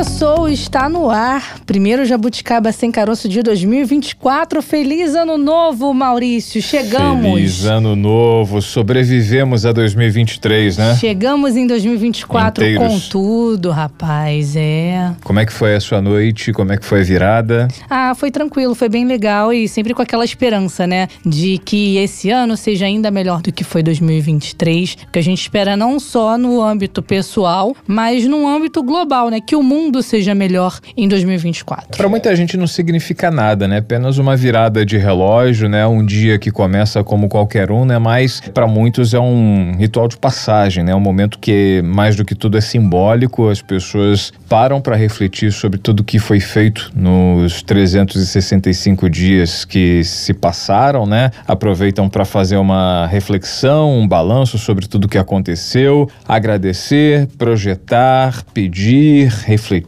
Começou, está no ar. Primeiro Jabuticaba Sem Caroço de 2024. Feliz ano novo, Maurício. Chegamos. Feliz ano novo. Sobrevivemos a 2023, né? Chegamos em 2024 Inteiros. com tudo, rapaz. É. Como é que foi a sua noite? Como é que foi a virada? Ah, foi tranquilo, foi bem legal e sempre com aquela esperança, né? De que esse ano seja ainda melhor do que foi 2023. Que a gente espera não só no âmbito pessoal, mas no âmbito global, né? Que o mundo seja melhor em 2024. Para muita gente não significa nada, né? Apenas uma virada de relógio, né? Um dia que começa como qualquer um, né? Mas para muitos é um ritual de passagem, né? Um momento que mais do que tudo é simbólico. As pessoas param para refletir sobre tudo que foi feito nos 365 dias que se passaram, né? Aproveitam para fazer uma reflexão, um balanço sobre tudo que aconteceu, agradecer, projetar, pedir, refletir,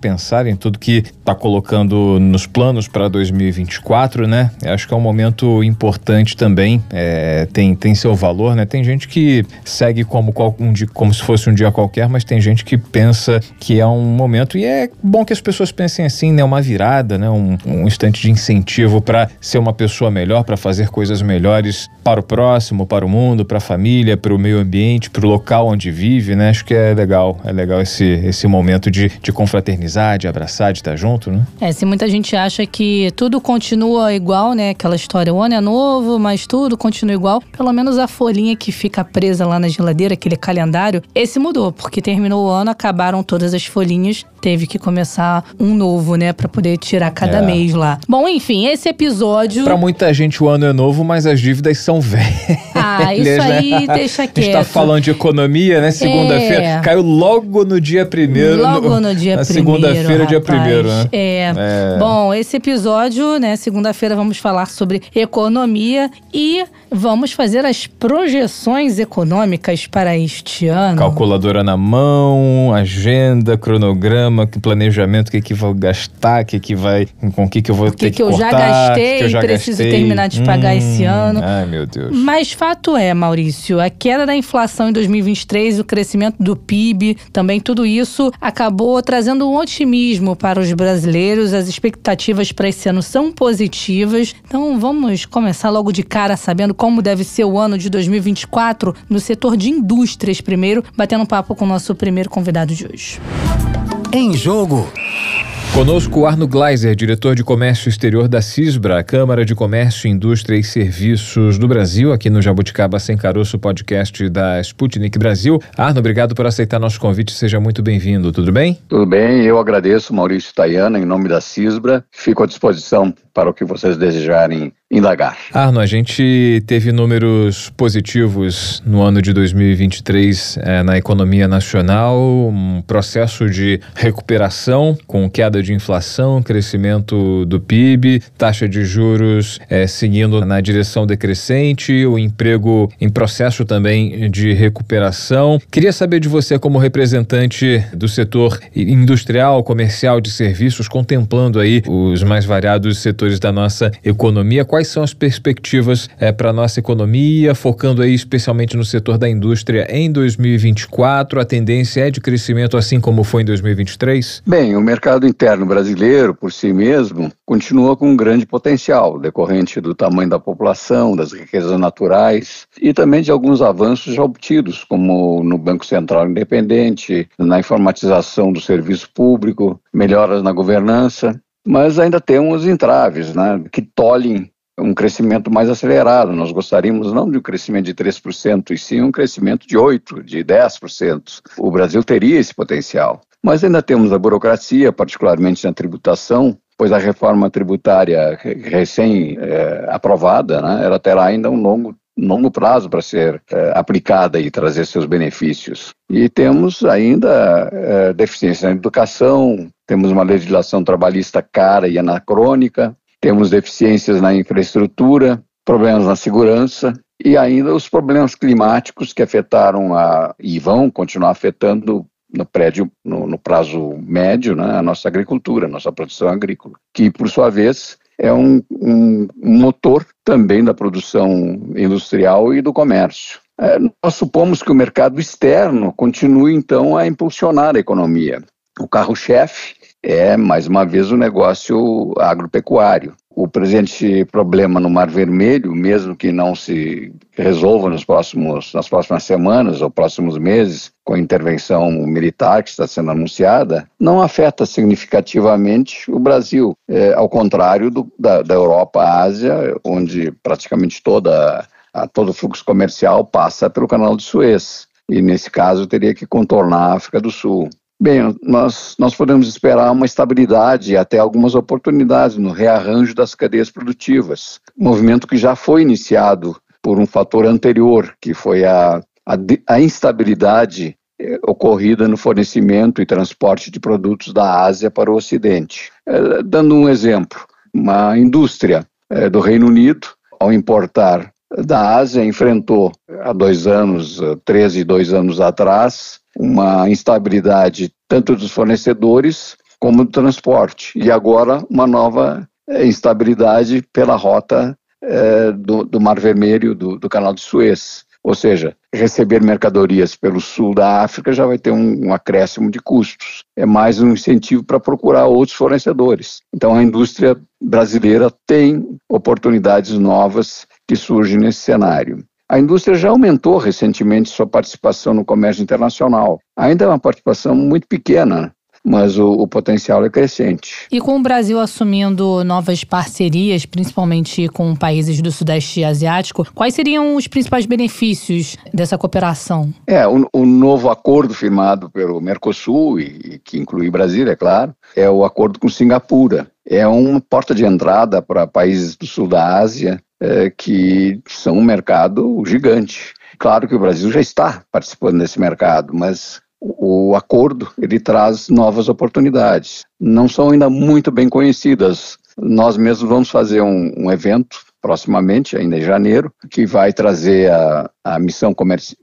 pensar em tudo que está colocando nos planos para 2024, né? Acho que é um momento importante também, é, tem, tem seu valor, né? Tem gente que segue como, um dia, como se fosse um dia qualquer, mas tem gente que pensa que é um momento, e é bom que as pessoas pensem assim, né? Uma virada, né? Um, um instante de incentivo para ser uma pessoa melhor, para fazer coisas melhores para o próximo, para o mundo, para a família, para o meio ambiente, para o local onde vive, né? Acho que é legal, é legal esse, esse momento de, de confraternizar, de abraçar, de estar junto, né? É, se muita gente acha que tudo continua igual, né? Aquela história, o ano é novo, mas tudo continua igual. Pelo menos a folhinha que fica presa lá na geladeira, aquele calendário, esse mudou, porque terminou o ano, acabaram todas as folhinhas, teve que começar um novo, né? Pra poder tirar cada É. mês lá. Bom, enfim, esse episódio. Para muita gente o ano é novo, mas as dívidas são velhas. Ah, isso Aliás, né? aí deixa A gente tá quieto. falando de economia, né? Segunda-feira. É. Caiu logo no dia primeiro. Logo no dia primeiro. segunda-feira, dia primeiro, né? É. É. Bom, esse episódio, né? Segunda-feira vamos falar sobre economia e vamos fazer as projeções econômicas para este ano. Calculadora na mão, agenda, cronograma, que planejamento, o que que vou gastar, que que vai, com o que que eu vou O que ter que que, eu já cortar, gastei o que que eu já e preciso gastei. terminar de pagar esse ano. Ai, meu Deus. Mas fato é, Maurício, a queda da inflação em 2023, o crescimento do PIB, também tudo isso acabou trazendo um otimismo para os brasileiros. As expectativas para esse ano são positivas. Então vamos começar logo de cara sabendo como deve ser o ano de 2024 no setor de indústrias primeiro, batendo um papo com o nosso primeiro convidado de hoje. Em jogo. Conosco Arno Gleiser, diretor de Comércio Exterior da CISBRA, Câmara de Comércio, Indústria e Serviços do Brasil, aqui no Jabuticaba Sem Caroço, podcast da Sputnik Brasil. Arno, obrigado por aceitar nosso convite, seja muito bem-vindo, tudo bem? Tudo bem, eu agradeço Maurício Tayana, em nome da CISBRA. Fico à disposição para o que vocês desejarem indagar. Arno, a gente teve números positivos no ano de 2023 eh, na economia nacional, um processo de recuperação com queda de inflação, crescimento do PIB, taxa de juros eh, seguindo na direção decrescente, o emprego em processo também de recuperação. Queria saber de você, como representante do setor industrial, comercial, de serviços, contemplando aí os mais variados setores da nossa economia, quais são as perspectivas para a nossa economia, focando aí especialmente no setor da indústria em 2024? A tendência é de crescimento assim como foi em 2023? Bem, o mercado interno brasileiro, por si mesmo, continua com um grande potencial, decorrente do tamanho da população, das riquezas naturais e também de alguns avanços já obtidos, como no Banco Central Independente, na informatização do serviço público, melhoras na governança. Mas ainda temos entraves né, que tolhem um crescimento mais acelerado. Nós gostaríamos não de um crescimento de 3%, e sim um crescimento de 8%, de 10%. O Brasil teria esse potencial. Mas ainda temos a burocracia, particularmente na tributação, pois a reforma tributária recém-aprovada, né, ela terá ainda um longo longo prazo para ser é, aplicada e trazer seus benefícios. E temos ainda é, deficiência na educação, temos uma legislação trabalhista cara e anacrônica, temos deficiências na infraestrutura, problemas na segurança e ainda os problemas climáticos que afetaram a, e vão continuar afetando no prédio, no, no prazo médio, né, a nossa agricultura, a nossa produção agrícola, que por sua vez é um, um, motor também da produção industrial e do comércio. É, nós supomos que o mercado externo continue então a impulsionar a economia. O carro-chefe é, mais uma vez, o negócio agropecuário. O presente problema no Mar Vermelho, mesmo que não se resolva nos próximos, nas próximas semanas ou próximos meses, com a intervenção militar que está sendo anunciada, não afeta significativamente o Brasil, é, ao contrário do, da, da Europa, Ásia, onde praticamente toda, a, todo o fluxo comercial passa pelo Canal de Suez. E nesse caso teria que contornar a África do Sul. Bem, nós, nós podemos esperar uma estabilidade e até algumas oportunidades no rearranjo das cadeias produtivas. Movimento que já foi iniciado por um fator anterior, que foi a, a, a instabilidade eh, ocorrida no fornecimento e transporte de produtos da Ásia para o Ocidente. Eh, dando um exemplo, uma indústria eh, do Reino Unido, ao importar da Ásia, enfrentou há dois anos, 13, dois anos atrás, uma instabilidade tanto dos fornecedores como do transporte. E agora uma nova eh, instabilidade pela rota é, do, do, Mar Vermelho, do, do, Canal de Suez. Ou seja, receber mercadorias pelo sul da África já vai ter um, um acréscimo de custos. É mais um incentivo para procurar outros fornecedores. Então a indústria brasileira tem oportunidades novas que surgem nesse cenário. A indústria já aumentou recentemente sua participação no comércio internacional. Ainda é uma participação muito pequena, mas o, o, potencial é crescente. E com o Brasil assumindo novas parcerias, principalmente com países do Sudeste Asiático, quais seriam os principais benefícios dessa cooperação? É, o, o novo acordo firmado pelo Mercosul, e, e que inclui Brasil, é claro, é o acordo com Singapura. É uma porta de entrada para países do sul da Ásia, é, que são um mercado gigante. Claro que o Brasil já está participando desse mercado, mas o, acordo ele traz novas oportunidades. Não são ainda muito bem conhecidas. Nós mesmos vamos fazer um, um evento proximamente, ainda em janeiro, que vai trazer a, a missão,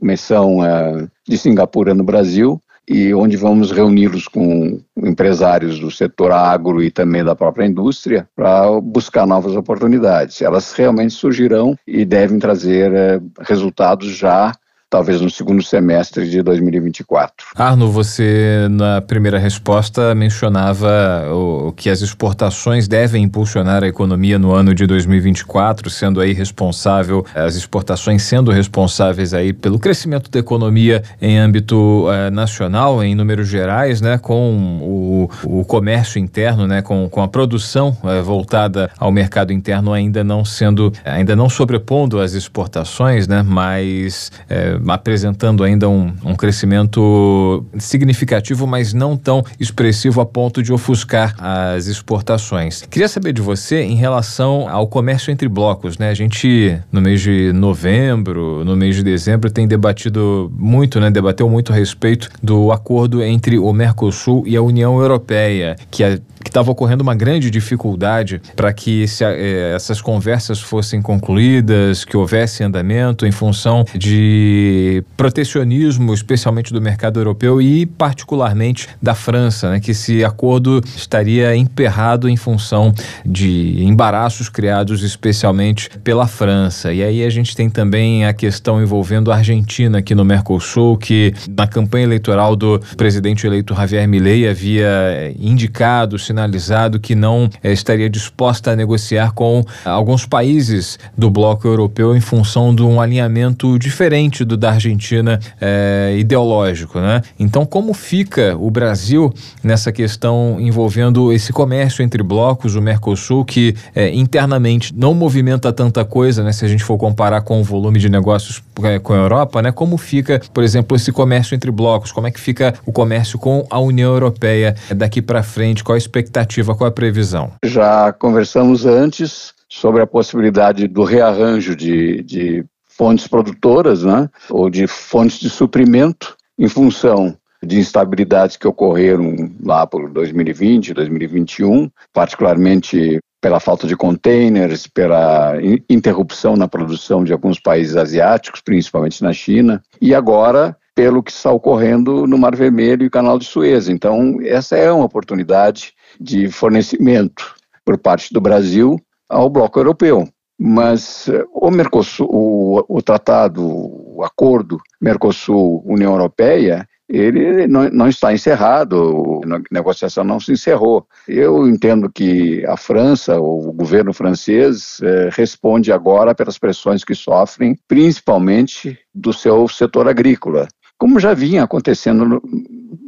missão uh, de Singapura no Brasil e onde vamos reuni-los com empresários do setor agro e também da própria indústria para buscar novas oportunidades. Elas realmente surgirão e devem trazer eh, resultados já talvez no segundo semestre de 2024. Arno, você na primeira resposta mencionava o, que as exportações devem impulsionar a economia no ano de 2024, sendo aí responsável, as exportações sendo responsáveis aí pelo crescimento da economia em âmbito eh, nacional, em números gerais, né, com o, o comércio interno, né, com, com a produção eh, voltada ao mercado interno ainda não sendo, ainda não sobrepondo as exportações, né, mas eh, apresentando ainda um, um crescimento significativo, mas não tão expressivo a ponto de ofuscar as exportações. Queria saber de você em relação ao comércio entre blocos, né? A gente no mês de novembro, no mês de dezembro tem debatido muito, né? Debateu muito a respeito do acordo entre o Mercosul e a União Europeia, que a que estava ocorrendo uma grande dificuldade para que eh, essas conversas fossem concluídas, que houvesse andamento em função de protecionismo, especialmente do mercado europeu e particularmente da França, né, que esse acordo estaria emperrado em função de embaraços criados especialmente pela França. E aí a gente tem também a questão envolvendo a Argentina aqui no Mercosul, que na campanha eleitoral do presidente eleito Javier Milei havia eh, indicado, sinalizado que não eh, estaria disposta a negociar com alguns países do bloco europeu em função de um alinhamento diferente do da Argentina eh, ideológico, né? Então, como fica o Brasil nessa questão envolvendo esse comércio entre blocos, o Mercosul, que eh, internamente não movimenta tanta coisa, né? Se a gente for comparar com o volume de negócios com a Europa, né? Como fica, por exemplo, esse comércio entre blocos? Como é que fica o comércio com a União Europeia daqui para frente? Qual a expectativa, qual a previsão? Já conversamos antes sobre a possibilidade do rearranjo de, de fontes produtoras, né, ou de fontes de suprimento em função de instabilidades que ocorreram lá por 2020, 2021, particularmente pela falta de containers, pela interrupção na produção de alguns países asiáticos, principalmente na China, e agora pelo que está ocorrendo no Mar Vermelho e Canal de Suez. Então, essa é uma oportunidade de fornecimento por parte do Brasil ao bloco europeu. Mas eh, o Mercosul, o, o tratado, o acordo Mercosul-União Europeia, ele não, não, está encerrado, a negociação não se encerrou. Eu entendo que a França, o governo francês, eh, responde agora pelas pressões que sofrem, principalmente do seu setor agrícola, como já vinha acontecendo no,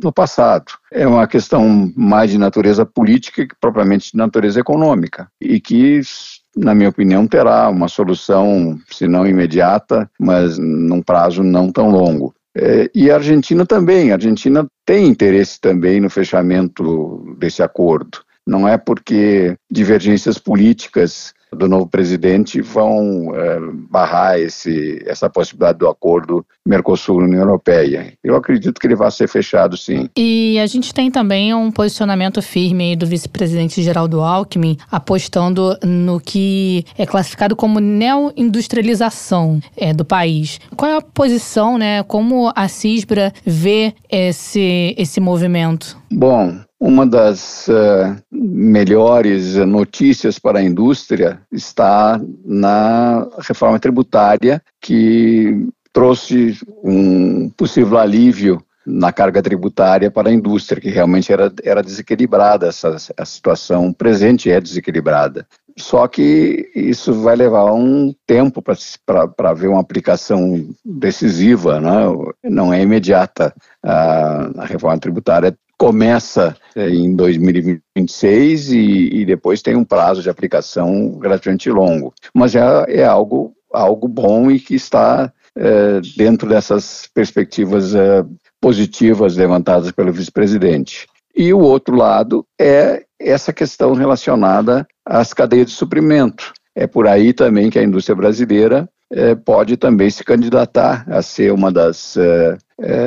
no passado. É uma questão mais de natureza política que propriamente de natureza econômica, e que na minha opinião, terá uma solução, se não imediata, mas num prazo não tão longo. É, e a Argentina também. A Argentina tem interesse também no fechamento desse acordo. Não é porque divergências políticas do novo presidente vão é, barrar esse, essa possibilidade do acordo Mercosul-União Europeia. Eu acredito que ele vai ser fechado, sim. E a gente tem também um posicionamento firme do vice-presidente Geraldo Alckmin, apostando no que é classificado como neoindustrialização é, do país. Qual é a posição, né? Como a CISBRA vê esse, esse movimento? Bom, uma das uh, melhores notícias para a indústria está na reforma tributária, que trouxe um possível alívio na carga tributária para a indústria, que realmente era, era desequilibrada, essa, a situação presente é desequilibrada. Só que isso vai levar um tempo para ver uma aplicação decisiva, né? não é imediata. A, a reforma tributária começa é, em 2026 e, e, depois tem um prazo de aplicação relativamente longo. Mas é, é algo, algo bom e que está é, dentro dessas perspectivas é, positivas levantadas pelo vice-presidente. E o outro lado é essa questão relacionada às cadeias de suprimento. É por aí também que a indústria brasileira é, pode também se candidatar a ser uma das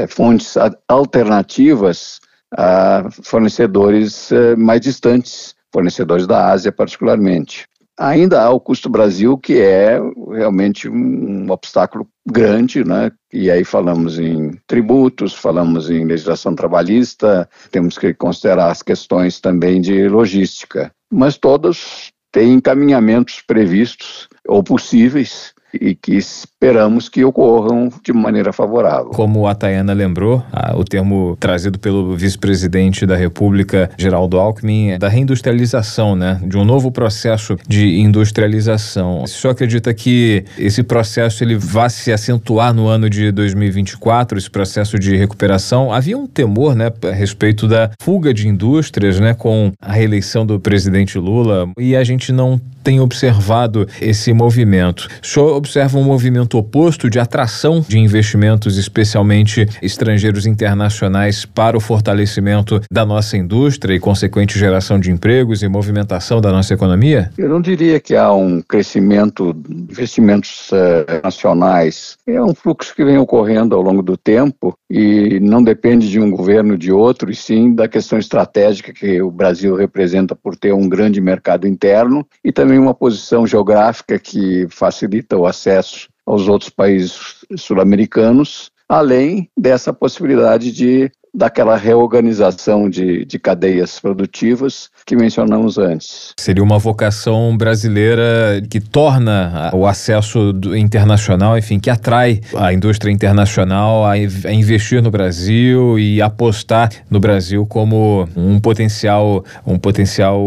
fontes alternativas a fornecedores eh, mais distantes, fornecedores da Ásia particularmente. Ainda há o custo Brasil, que é realmente um obstáculo grande, né? E aí falamos em tributos, falamos em legislação trabalhista, temos que considerar as questões também de logística. Mas todos têm encaminhamentos previstos ou possíveis e que esperamos que ocorram de maneira favorável. Como a Tayana lembrou, o termo trazido pelo vice-presidente da República, Geraldo Alckmin, é da reindustrialização, né? De um novo processo de industrialização. O senhor acredita que esse processo ele vai se acentuar no ano de 2024, esse processo de recuperação? Havia um temor, né, a respeito da fuga de indústrias, né, com a reeleição do presidente Lula, e a gente não tem observado esse movimento. Senhor observa um movimento oposto de atração de investimentos, especialmente estrangeiros internacionais, para o fortalecimento da nossa indústria e consequente geração de empregos e movimentação da nossa economia? Eu não diria que há um crescimento de investimentos uh, nacionais. É um fluxo que vem ocorrendo ao longo do tempo e não depende de um governo de outro, e sim da questão estratégica que o Brasil representa por ter um grande mercado interno e também uma posição geográfica que facilita o acesso aos outros países sul-americanos, além dessa possibilidade de daquela reorganização de, de cadeias produtivas que mencionamos antes. Seria uma vocação brasileira que torna o acesso internacional, enfim, que atrai a indústria internacional a, a investir no Brasil e apostar no Brasil como um potencial, um potencial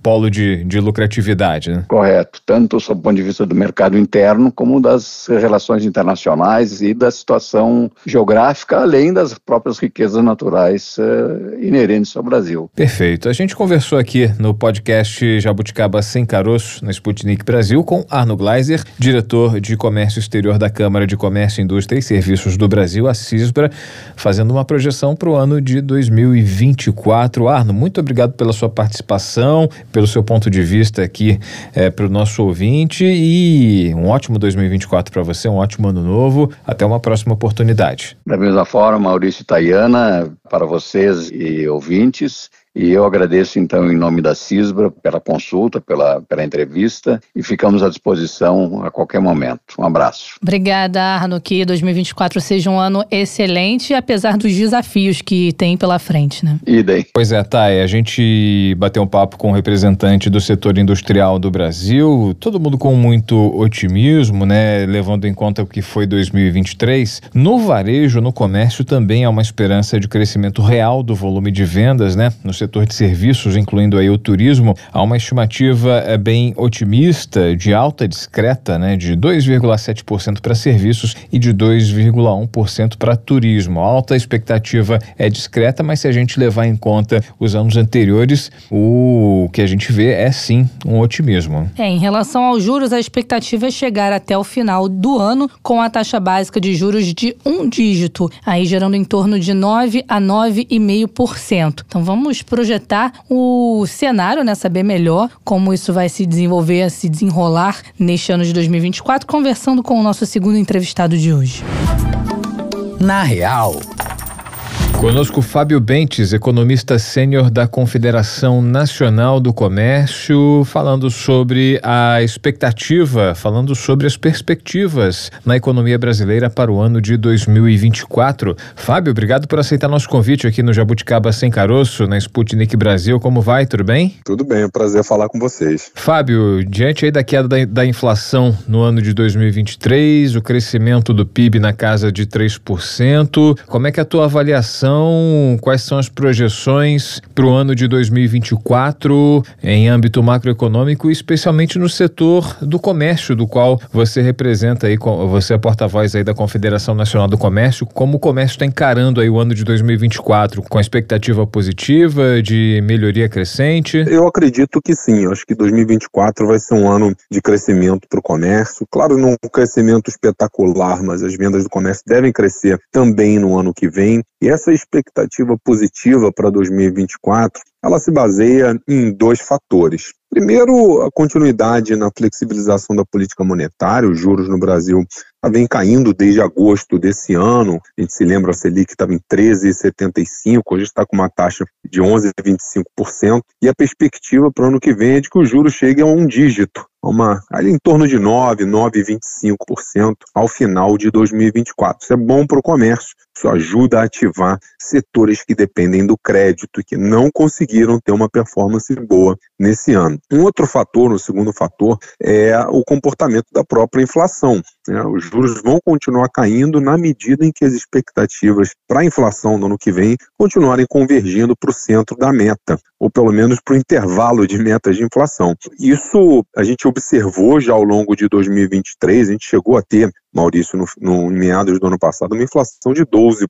polo de, de lucratividade. Né? Correto, tanto do ponto de vista do mercado interno como das relações internacionais e da situação geográfica, além das próprias riquezas naturais uh, inerentes ao Brasil. Perfeito. A gente conversou aqui no podcast Jabuticaba Sem Caroço, na Sputnik Brasil, com Arno Gleiser, diretor de Comércio Exterior da Câmara de Comércio, Indústria e Serviços do Brasil, a CISBRA, fazendo uma projeção para o ano de 2024. Arno, muito obrigado pela sua participação, pelo seu ponto de vista aqui é, para o nosso ouvinte e um ótimo 2024 para você, um ótimo ano novo. Até uma próxima oportunidade. Da mesma forma, Maurício e Tayana, para vocês e ouvintes, E eu agradeço, então, em nome da CISBRA, pela consulta, pela, pela entrevista e ficamos à disposição a qualquer momento. Um abraço. Obrigada, Arno. Que 2024 seja um ano excelente, apesar dos desafios que tem pela frente, né? E daí? Pois é, Thay, a gente bateu um papo com o um representante do setor industrial do Brasil, todo mundo com muito otimismo, né? Levando em conta o que foi 2023. No varejo, no comércio, também há uma esperança de crescimento real do volume de vendas, né? No setor de serviços, incluindo aí o turismo, há uma estimativa é, bem otimista, de alta discreta, né? De 2,7% para serviços e de 2,1% para turismo. A alta expectativa é discreta, mas se a gente levar em conta os anos anteriores, o que a gente vê é sim um otimismo. É, em relação aos juros, a expectativa é chegar até o final do ano com a taxa básica de juros de um dígito, aí gerando em torno de 9 a 9,5%. Então vamos projetar o cenário, né, saber melhor como isso vai se desenvolver, se desenrolar neste ano de 2024, conversando com o nosso segundo entrevistado de hoje. Na real. Conosco Fábio Bentes, economista sênior da Confederação Nacional do Comércio, falando sobre a expectativa, falando sobre as perspectivas na economia brasileira para o ano de 2024. Fábio, obrigado por aceitar nosso convite aqui no Jabuticaba Sem Caroço, na Sputnik Brasil. Como vai? Tudo bem? Tudo bem, é um prazer falar com vocês. Fábio, diante aí da queda da, da inflação no ano de 2023, o crescimento do PIB na casa de 3%, como é que é a tua avaliação quais são as projeções para o ano de 2024 em âmbito macroeconômico, especialmente no setor do comércio, do qual você representa aí, você é porta-voz aí da Confederação Nacional do Comércio, como o comércio está encarando aí o ano de 2024, com expectativa positiva, de melhoria crescente? Eu acredito que sim, acho que 2024 vai ser um ano de crescimento para o comércio, claro, não um crescimento espetacular, mas as vendas do comércio devem crescer também no ano que vem, e essa expectativa positiva para 2024, ela se baseia em dois fatores. Primeiro, a continuidade na flexibilização da política monetária, os juros no Brasil vem caindo desde agosto desse ano. A gente se lembra, a Selic estava em 13,75, hoje está com uma taxa de 11,25%. E a perspectiva para o ano que vem é de que os juros cheguem a um dígito, uma, ali em torno de 9, 9,25% ao final de 2024. Isso é bom para o comércio, isso ajuda a ativar setores que dependem do crédito e que não conseguiram ter uma performance boa nesse ano. Um outro fator, um segundo fator, é o comportamento da própria inflação. Né? Os juros vão continuar caindo na medida em que as expectativas para a inflação no ano que vem continuarem convergindo para o centro da meta, ou pelo menos para o intervalo de metas de inflação. Isso a gente observou já ao longo de 2023, a gente chegou a ter Maurício, no, no meados do ano passado, uma inflação de 12%.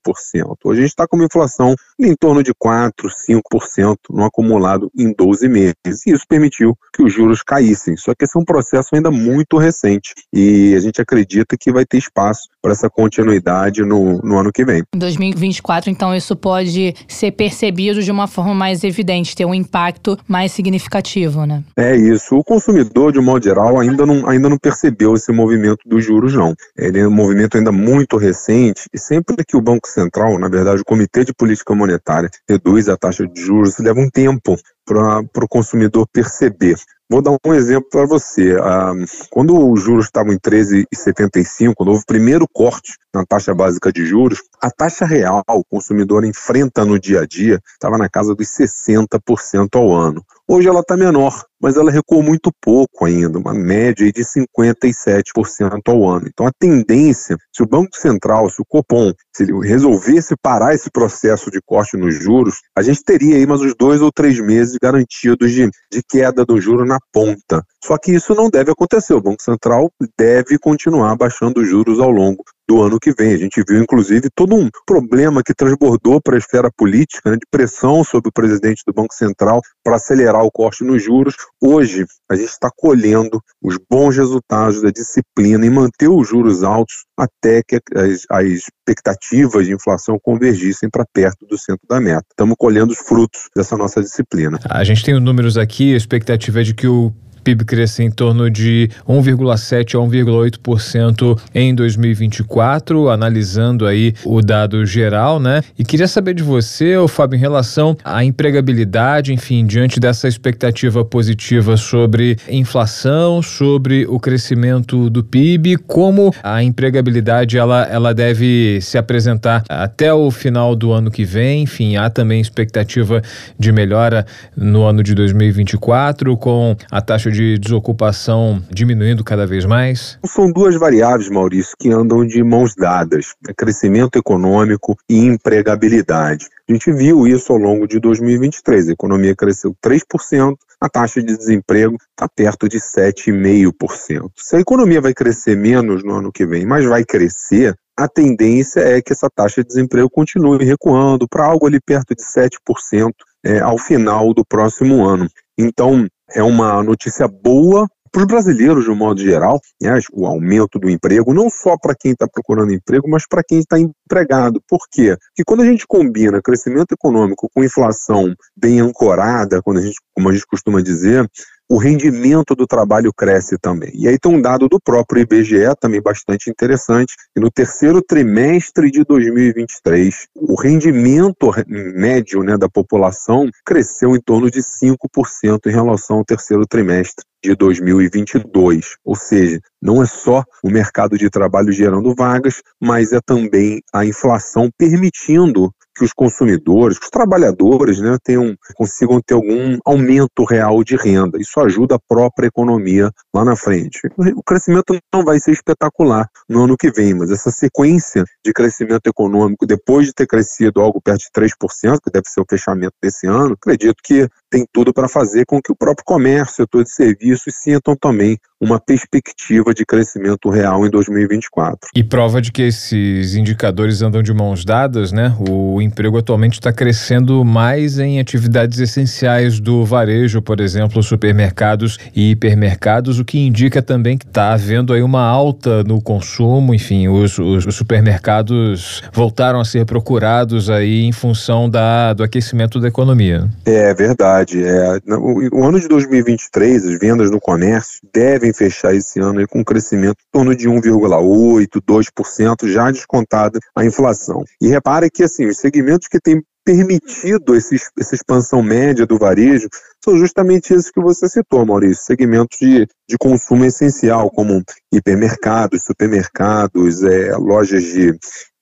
Hoje a gente está com uma inflação em torno de 4%, 5% no acumulado em 12 meses. E isso permitiu que os juros caíssem. Só que esse é um processo ainda muito recente e a gente acredita que vai ter espaço para essa continuidade no, no ano que vem. Em 2024, então, isso pode ser percebido de uma forma mais evidente, ter um impacto mais significativo, né? É isso. O consumidor, de um modo geral, ainda não, ainda não percebeu esse movimento dos juros, não. Ele é um movimento ainda muito recente e sempre que o Banco Central, na verdade, o Comitê de Política Monetária, reduz a taxa de juros, leva um tempo para o consumidor perceber. Vou dar um exemplo para você. Ah, quando os juros estavam em 13,75, quando houve o primeiro corte na taxa básica de juros, a taxa real o consumidor enfrenta no dia a dia estava na casa dos 60% ao ano. Hoje ela está menor, mas ela recuou muito pouco ainda, uma média de 57% ao ano. Então a tendência, se o Banco Central, se o Copom, se ele resolvesse parar esse processo de corte nos juros, a gente teria aí mais uns dois ou três meses garantidos de, de queda do juro na ponta. Só que isso não deve acontecer. O Banco Central deve continuar baixando os juros ao longo do ano que vem. A gente viu, inclusive, todo um problema que transbordou para a esfera política, né, de pressão sobre o presidente do Banco Central para acelerar o corte nos juros. Hoje, a gente está colhendo os bons resultados da disciplina em manter os juros altos até que as, as expectativas de inflação convergissem para perto do centro da meta. Estamos colhendo os frutos dessa nossa disciplina. A gente tem números aqui, a expectativa é de que o PIB crescer em torno de 1,7 a 1,8% em 2024, analisando aí o dado geral, né? E queria saber de você, Fábio, em relação à empregabilidade, enfim, diante dessa expectativa positiva sobre inflação, sobre o crescimento do PIB, como a empregabilidade ela, ela deve se apresentar até o final do ano que vem. Enfim, há também expectativa de melhora no ano de 2024, com a taxa de desocupação diminuindo cada vez mais? São duas variáveis, Maurício, que andam de mãos dadas: é crescimento econômico e empregabilidade. A gente viu isso ao longo de 2023. A economia cresceu 3%, a taxa de desemprego está perto de 7,5%. Se a economia vai crescer menos no ano que vem, mas vai crescer, a tendência é que essa taxa de desemprego continue recuando para algo ali perto de 7% é, ao final do próximo ano. Então, é uma notícia boa para os brasileiros, de um modo geral, né, o aumento do emprego, não só para quem está procurando emprego, mas para quem está empregado. Por quê? Porque quando a gente combina crescimento econômico com inflação bem ancorada, quando a gente, como a gente costuma dizer, o rendimento do trabalho cresce também. E aí tem um dado do próprio IBGE, também bastante interessante, que no terceiro trimestre de 2023, o rendimento médio né, da população cresceu em torno de 5% em relação ao terceiro trimestre de 2022. Ou seja, não é só o mercado de trabalho gerando vagas, mas é também a inflação permitindo que os consumidores, que os trabalhadores né, tenham, consigam ter algum aumento real de renda. Isso ajuda a própria economia lá na frente. O crescimento não vai ser espetacular no ano que vem, mas essa sequência de crescimento econômico, depois de ter crescido algo perto de 3%, que deve ser o fechamento desse ano, acredito que tem tudo para fazer com que o próprio comércio, setor de serviços, sintam também uma perspectiva de crescimento real em 2024. E prova de que esses indicadores andam de mãos dadas, né? O emprego atualmente está crescendo mais em atividades essenciais do varejo, por exemplo, supermercados e hipermercados, o que indica também que está havendo aí uma alta no consumo, enfim, os, os, os, supermercados voltaram a ser procurados aí em função da, do aquecimento da economia. É verdade. É, o, ano de 2023, as vendas no comércio devem fechar esse ano com um crescimento em torno de 1,8%, 2%, já descontada a inflação. E repare que assim, os segmentos que têm permitido esse, essa expansão média do varejo são justamente esses que você citou, Maurício, segmentos de, de consumo essencial, como hipermercados, supermercados, é, lojas de,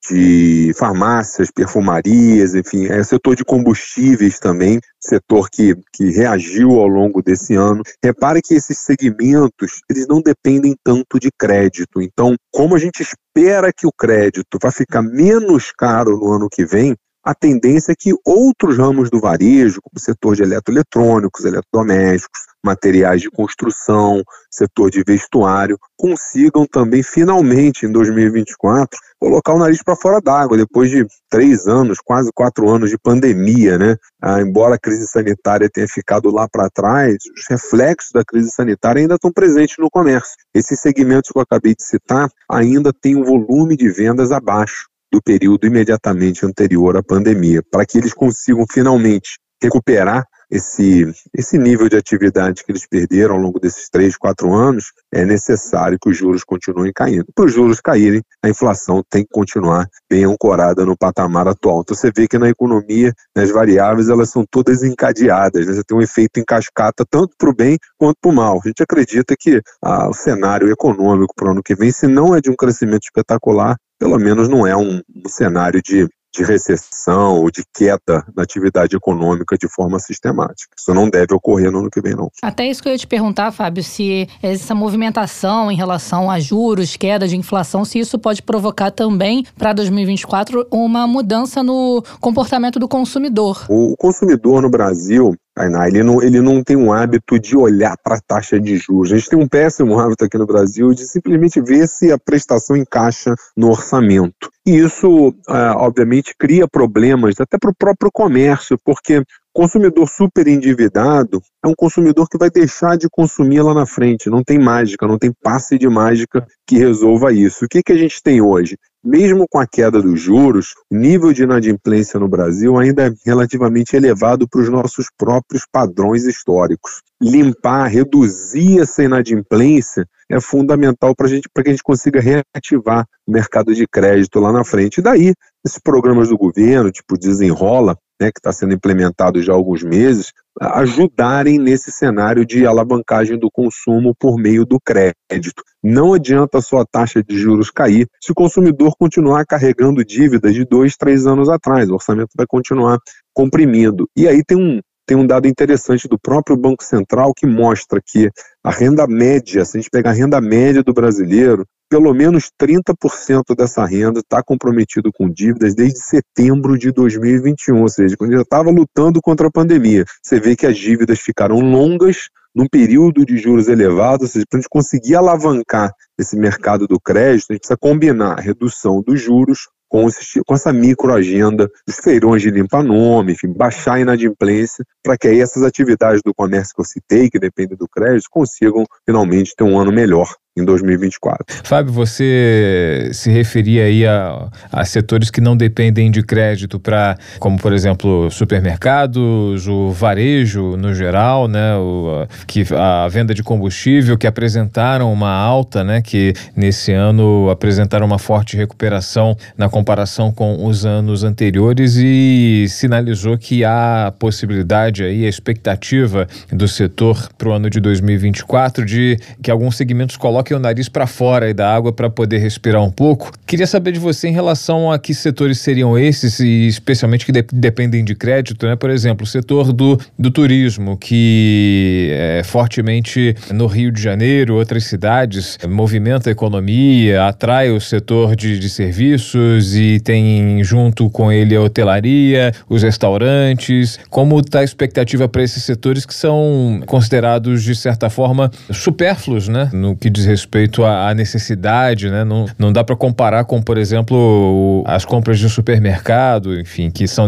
de farmácias, perfumarias, enfim, é setor de combustíveis também, setor que, que reagiu ao longo desse ano. Repare que esses segmentos, eles não dependem tanto de crédito. Então, como a gente espera que o crédito vai ficar menos caro no ano que vem, a tendência é que outros ramos do varejo, como o setor de eletroeletrônicos, eletrodomésticos, materiais de construção, setor de vestuário, consigam também, finalmente, em 2024, colocar o nariz para fora d'água, depois de três anos, quase quatro anos de pandemia, né? Ah, embora a crise sanitária tenha ficado lá para trás, os reflexos da crise sanitária ainda estão presentes no comércio. Esses segmentos que eu acabei de citar ainda têm um volume de vendas abaixo do período imediatamente anterior à pandemia, para que eles consigam finalmente recuperar esse, esse nível de atividade que eles perderam ao longo desses três, quatro anos, é necessário que os juros continuem caindo. Para os juros caírem, a inflação tem que continuar bem ancorada no patamar atual. Então você vê que na economia, as variáveis elas são todas encadeadas, né? você tem um efeito em cascata tanto para o bem quanto para o mal. A gente acredita que ah, o cenário econômico para o ano que vem, se não é de um crescimento espetacular, pelo menos não é um, um cenário de de recessão ou de queda na atividade econômica de forma sistemática. Isso não deve ocorrer no ano que vem, não. Até isso que eu ia te perguntar, Fábio, se essa movimentação em relação a juros, queda de inflação, se isso pode provocar também para 2024 uma mudança no comportamento do consumidor. O consumidor no Brasil, Tainá, ele não, ele não tem um hábito de olhar para a taxa de juros. A gente tem um péssimo hábito aqui no Brasil de simplesmente ver se a prestação encaixa no orçamento. E isso, é, obviamente, cria problemas até para o próprio comércio, porque Consumidor super endividado é um consumidor que vai deixar de consumir lá na frente. Não tem mágica, não tem passe de mágica que resolva isso. O que, que a gente tem hoje? Mesmo com a queda dos juros, o nível de inadimplência no Brasil ainda é relativamente elevado para os nossos próprios padrões históricos. Limpar, reduzir essa inadimplência é fundamental para gente, que a gente consiga reativar o mercado de crédito lá na frente. E daí, esses programas do governo, tipo Desenrola, né, que está sendo implementado já há alguns meses, ajudarem nesse cenário de alavancagem do consumo por meio do crédito. Não adianta só a taxa de juros cair se o consumidor continuar carregando dívidas de dois, três anos atrás. O orçamento vai continuar comprimindo. E aí tem um, tem um dado interessante do próprio Banco Central que mostra que a renda média, se a gente pegar a renda média do brasileiro, pelo menos 30% dessa renda está comprometido com dívidas desde setembro de 2021, ou seja, quando já estava lutando contra a pandemia. Você vê que as dívidas ficaram longas num período de juros elevados, ou seja, para a gente conseguir alavancar esse mercado do crédito, a gente precisa combinar a redução dos juros com, esse, com essa microagenda dos feirões de limpa-nome, enfim, baixar a inadimplência, para que aí essas atividades do comércio que eu citei, que dependem do crédito, consigam finalmente ter um ano melhor em 2024. Fábio, você se referia aí a, a setores que não dependem de crédito para, como por exemplo, supermercados, o varejo no geral, né, o, que a venda de combustível que apresentaram uma alta, né, que nesse ano apresentaram uma forte recuperação na comparação com os anos anteriores e sinalizou que há possibilidade aí, a expectativa do setor para o ano de 2024 de que alguns segmentos coloquem coloquem o nariz para fora da água para poder respirar um pouco. Queria saber de você em relação a que setores seriam esses e especialmente que de dependem de crédito, né? Por exemplo, o setor do, do turismo, que é fortemente no Rio de Janeiro, outras cidades, movimenta a economia, atrai o setor de, de serviços e tem junto com ele a hotelaria, os restaurantes. Como está a expectativa para esses setores que são considerados, de certa forma, supérfluos, né? No que diz respeito à necessidade, né? Não, não dá para comparar com, por exemplo, as compras de supermercado, enfim, que são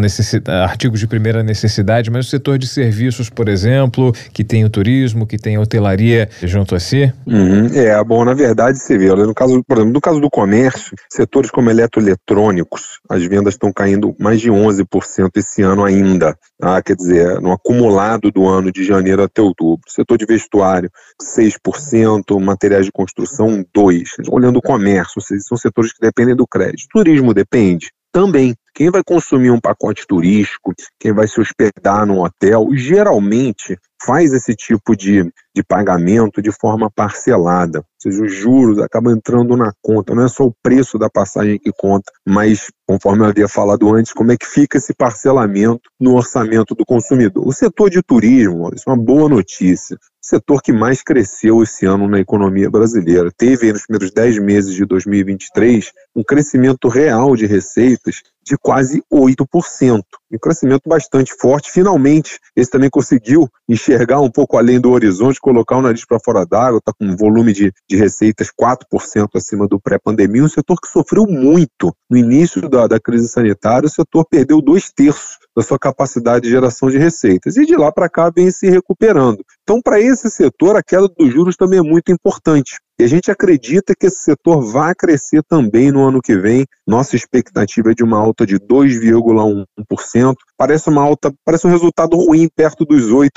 artigos de primeira necessidade, mas o setor de serviços, por exemplo, que tem o turismo, que tem a hotelaria junto a si? Uhum. É, bom, na verdade, você vê, no caso, por exemplo, no caso do comércio, setores como eletroeletrônicos, as vendas estão caindo mais de 11% esse ano ainda, tá? quer dizer, no acumulado do ano de janeiro até outubro. Setor de vestuário, 6%, materiais de construção, dois. Olhando o comércio, são setores que dependem do crédito. Turismo depende também. Quem vai consumir um pacote turístico, quem vai se hospedar num hotel, geralmente faz esse tipo de, de pagamento de forma parcelada. Ou seja, os juros acabam entrando na conta. Não é só o preço da passagem que conta, mas, conforme eu havia falado antes, como é que fica esse parcelamento no orçamento do consumidor. O setor de turismo, isso é uma boa notícia setor que mais cresceu esse ano na economia brasileira. Teve, nos primeiros 10 meses de 2023, um crescimento real de receitas de quase 8%. Um crescimento bastante forte. Finalmente, esse também conseguiu enxergar um pouco além do horizonte, colocar o nariz para fora d'água, está com um volume de, de receitas 4% acima do pré-pandemia. Um setor que sofreu muito no início da, da crise sanitária, o setor perdeu dois terços da sua capacidade de geração de receitas. E de lá para cá vem se recuperando. Então, para esse setor, a queda dos juros também é muito importante. E a gente acredita que esse setor vai crescer também no ano que vem. Nossa expectativa é de uma alta de 2,1%. Parece uma alta, parece um resultado ruim perto dos 8%,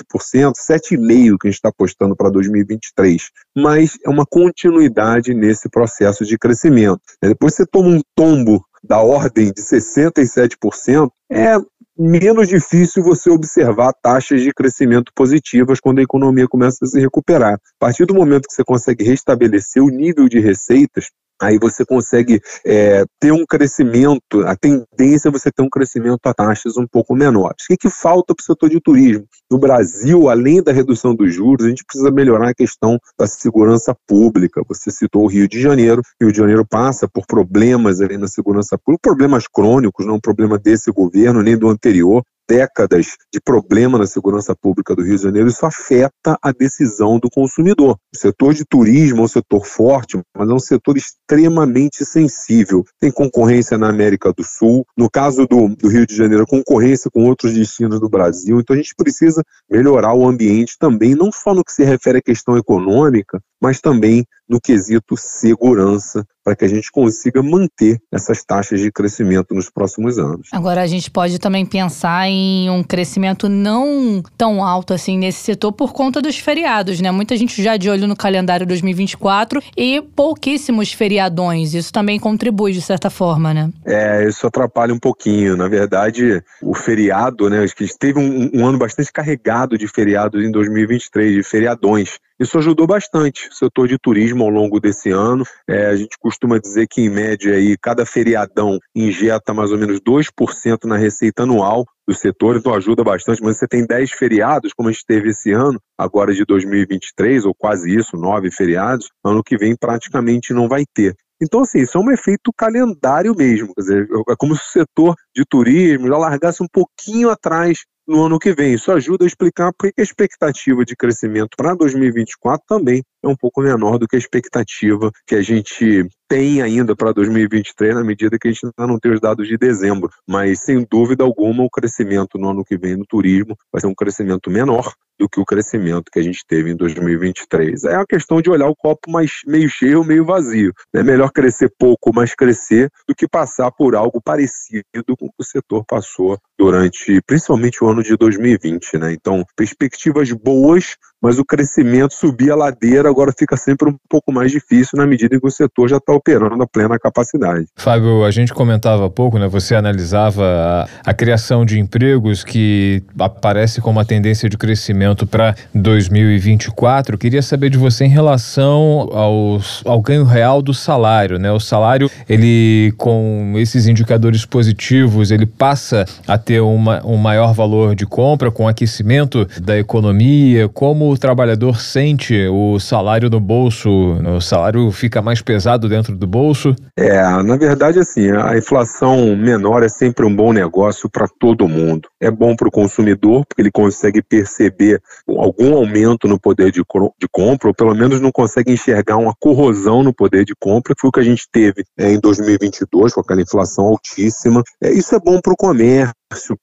7,5% que a gente está apostando para 2023. Mas é uma continuidade nesse processo de crescimento. Depois você toma um tombo da ordem de 67%, é menos difícil você observar taxas de crescimento positivas quando a economia começa a se recuperar. A partir do momento que você consegue restabelecer o nível de receitas, aí você consegue é, ter um crescimento, a tendência é você ter um crescimento a taxas um pouco menores. O que, que falta para o setor de turismo? No Brasil, além da redução dos juros, a gente precisa melhorar a questão da segurança pública. Você citou o Rio de Janeiro, o Rio de Janeiro passa por problemas ali na segurança pública, problemas crônicos, não um problema desse governo, nem do anterior, décadas de problema na segurança pública do Rio de Janeiro, isso afeta a decisão do consumidor. O setor de turismo é um setor forte, mas é um setor extremamente sensível. Tem concorrência na América do Sul, no caso do, do Rio de Janeiro, concorrência com outros destinos do Brasil. Então a gente precisa melhorar o ambiente também, não só no que se refere à questão econômica, mas também no quesito segurança, para que a gente consiga manter essas taxas de crescimento nos próximos anos. Agora, a gente pode também pensar em um crescimento não tão alto assim nesse setor por conta dos feriados, né? Muita gente já de olho no calendário 2024 e pouquíssimos feriadões. Isso também contribui de certa forma, né? É, isso atrapalha um pouquinho. Na verdade, o feriado, né? Acho que teve um, um ano bastante carregado de feriados em 2023, de feriadões. Isso ajudou bastante o setor de turismo ao longo desse ano. É, a gente costuma dizer que, em média, aí, cada feriadão injeta mais ou menos 2% na receita anual do setor, então ajuda bastante. Mas você tem 10 feriados, como a gente teve esse ano, agora de 2023, ou quase isso, 9 feriados, ano que vem praticamente não vai ter. Então, assim, isso é um efeito calendário mesmo. Quer dizer, é como se o setor de turismo já largasse um pouquinho atrás no ano que vem. Isso ajuda a explicar por que a expectativa de crescimento para 2024 também é um pouco menor do que a expectativa que a gente tem ainda para 2023, na medida que a gente ainda não tem os dados de dezembro. Mas, sem dúvida alguma, o crescimento no ano que vem no turismo vai ser um crescimento menor do que o crescimento que a gente teve em 2023. É uma questão de olhar o copo mais meio cheio ou meio vazio. É melhor crescer pouco, mas crescer, do que passar por algo parecido com o que o setor passou durante, principalmente o ano de 2020. Né? Então, perspectivas boas, mas o crescimento subir a ladeira agora fica sempre um pouco mais difícil na medida em que o setor já está operando a plena capacidade. Fábio, a gente comentava há pouco, né? Você analisava a, a criação de empregos que aparece como uma tendência de crescimento para 2024. Queria saber de você em relação aos, ao ganho real do salário, né? O salário, ele com esses indicadores positivos, ele passa a ter uma, um maior valor de compra com aquecimento da economia, como o trabalhador sente o salário no bolso? O salário fica mais pesado dentro do bolso? É, na verdade, assim, a inflação menor é sempre um bom negócio para todo mundo. É bom para o consumidor, porque ele consegue perceber algum aumento no poder de, de compra, ou pelo menos não consegue enxergar uma corrosão no poder de compra, que foi o que a gente teve é, em 2022, com aquela inflação altíssima. É, isso é bom para o comércio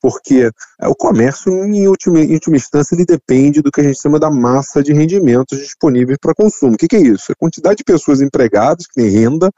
porque é, o comércio, em última, em última instância, ele depende do que a gente chama da massa de rendimentos disponíveis para consumo. O que, que, é isso? É a quantidade de pessoas empregadas que têm renda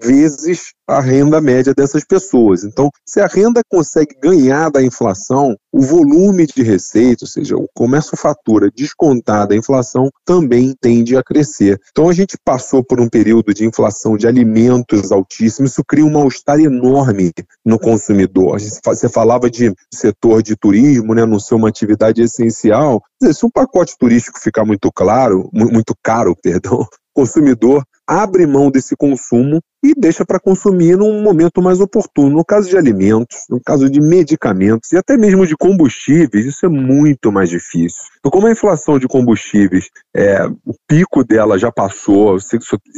vezes a renda média dessas pessoas. Então, se a renda consegue ganhar da inflação, o volume de receita, ou seja, o comércio fatura descontada a inflação, também tende a crescer. Então, a gente passou por um período de inflação de alimentos altíssimo, isso cria um mal-estar enorme no consumidor. Você falava de setor de turismo, né, não ser uma atividade essencial. Se um pacote turístico ficar muito claro, muito caro, perdão, consumidor abre mão desse consumo e deixa para consumir num momento mais oportuno. No caso de alimentos, no caso de medicamentos e até mesmo de combustíveis, isso é muito mais difícil. Então, como a inflação de combustíveis, é, o pico dela já passou,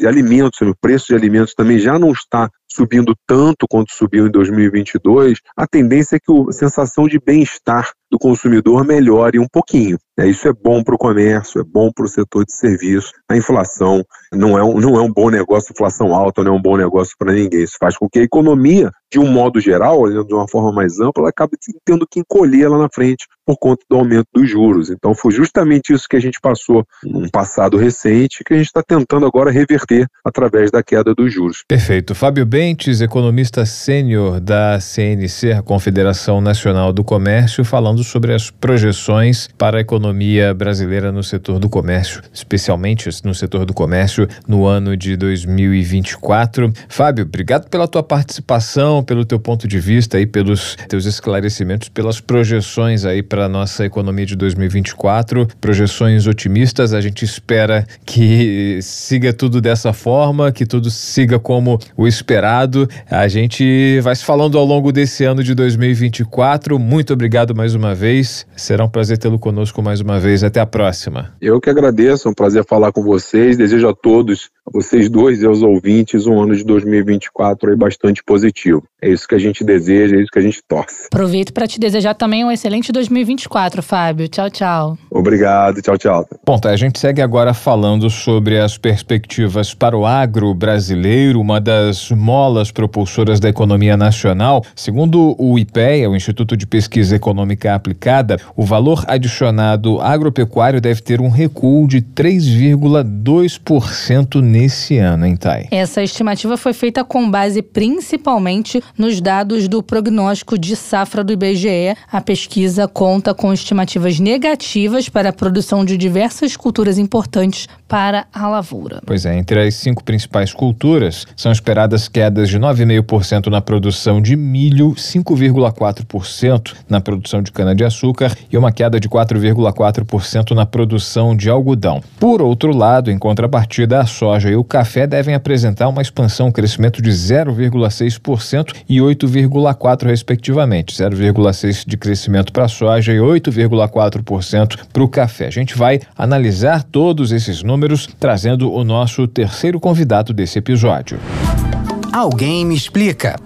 alimentos, o preço de alimentos também já não está subindo tanto quanto subiu em 2022, a tendência é que a sensação de bem-estar do consumidor melhore um pouquinho. É, isso é bom para o comércio, é bom para o setor de serviço. A inflação não é, um, não é um bom negócio, inflação alta não é um bom negócio para ninguém. Isso faz com que a economia, de um modo geral, olhando de uma forma mais ampla, ela acabe tendo que encolher lá na frente por conta do aumento dos juros. Então foi justamente isso que a gente passou num passado recente que a gente está tentando agora reverter através da queda dos juros. Perfeito. Fábio Bentes, economista sênior da CNC, a Confederação Nacional do Comércio, falando sobre as projeções para a economia brasileira no setor do comércio, especialmente no setor do comércio no ano de 2024. Fábio, obrigado pela tua participação, pelo teu ponto de vista e pelos teus esclarecimentos, pelas projeções aí para a nossa economia de 2024. Projeções otimistas, a gente espera que siga tudo dessa forma, que tudo siga como o esperado. A gente vai se falando ao longo desse ano de 2024. Muito obrigado mais uma vez. Será um prazer tê-lo conosco mais uma vez. Até a próxima. Eu que agradeço, é um prazer falar com vocês. Desejo a todos, a vocês dois e aos ouvintes, um ano de 2024 aí bastante positivo. É isso que a gente deseja, é isso que a gente torce. Aproveito para te desejar também um excelente 2024, Fábio. Tchau, tchau. Obrigado, tchau, tchau. Bom, tá, a gente segue agora falando sobre as perspectivas para o agro brasileiro, uma das molas propulsoras da economia nacional. Segundo o IPEA, o Instituto de Pesquisa Econômica Aplicada, o valor adicionado agropecuário deve ter um recuo de 3,2% nesse ano, hein, Thay? Essa estimativa foi feita com base principalmente nos dados do prognóstico de safra do IBGE, a pesquisa conta com estimativas negativas para a produção de diversas culturas importantes para a lavoura. Pois é, entre as cinco principais culturas, são esperadas quedas de 9,5% na produção de milho, 5,4% na produção de cana-de-açúcar e uma queda de 4,4% na produção de algodão. Por outro lado, em contrapartida, a soja e o café devem apresentar uma expansão, um crescimento de 0,6% e 8,4% respectivamente. 0,6% de crescimento para a soja e 8,4% para o café. A gente vai analisar todos esses números trazendo o nosso terceiro convidado desse episódio. Alguém me explica.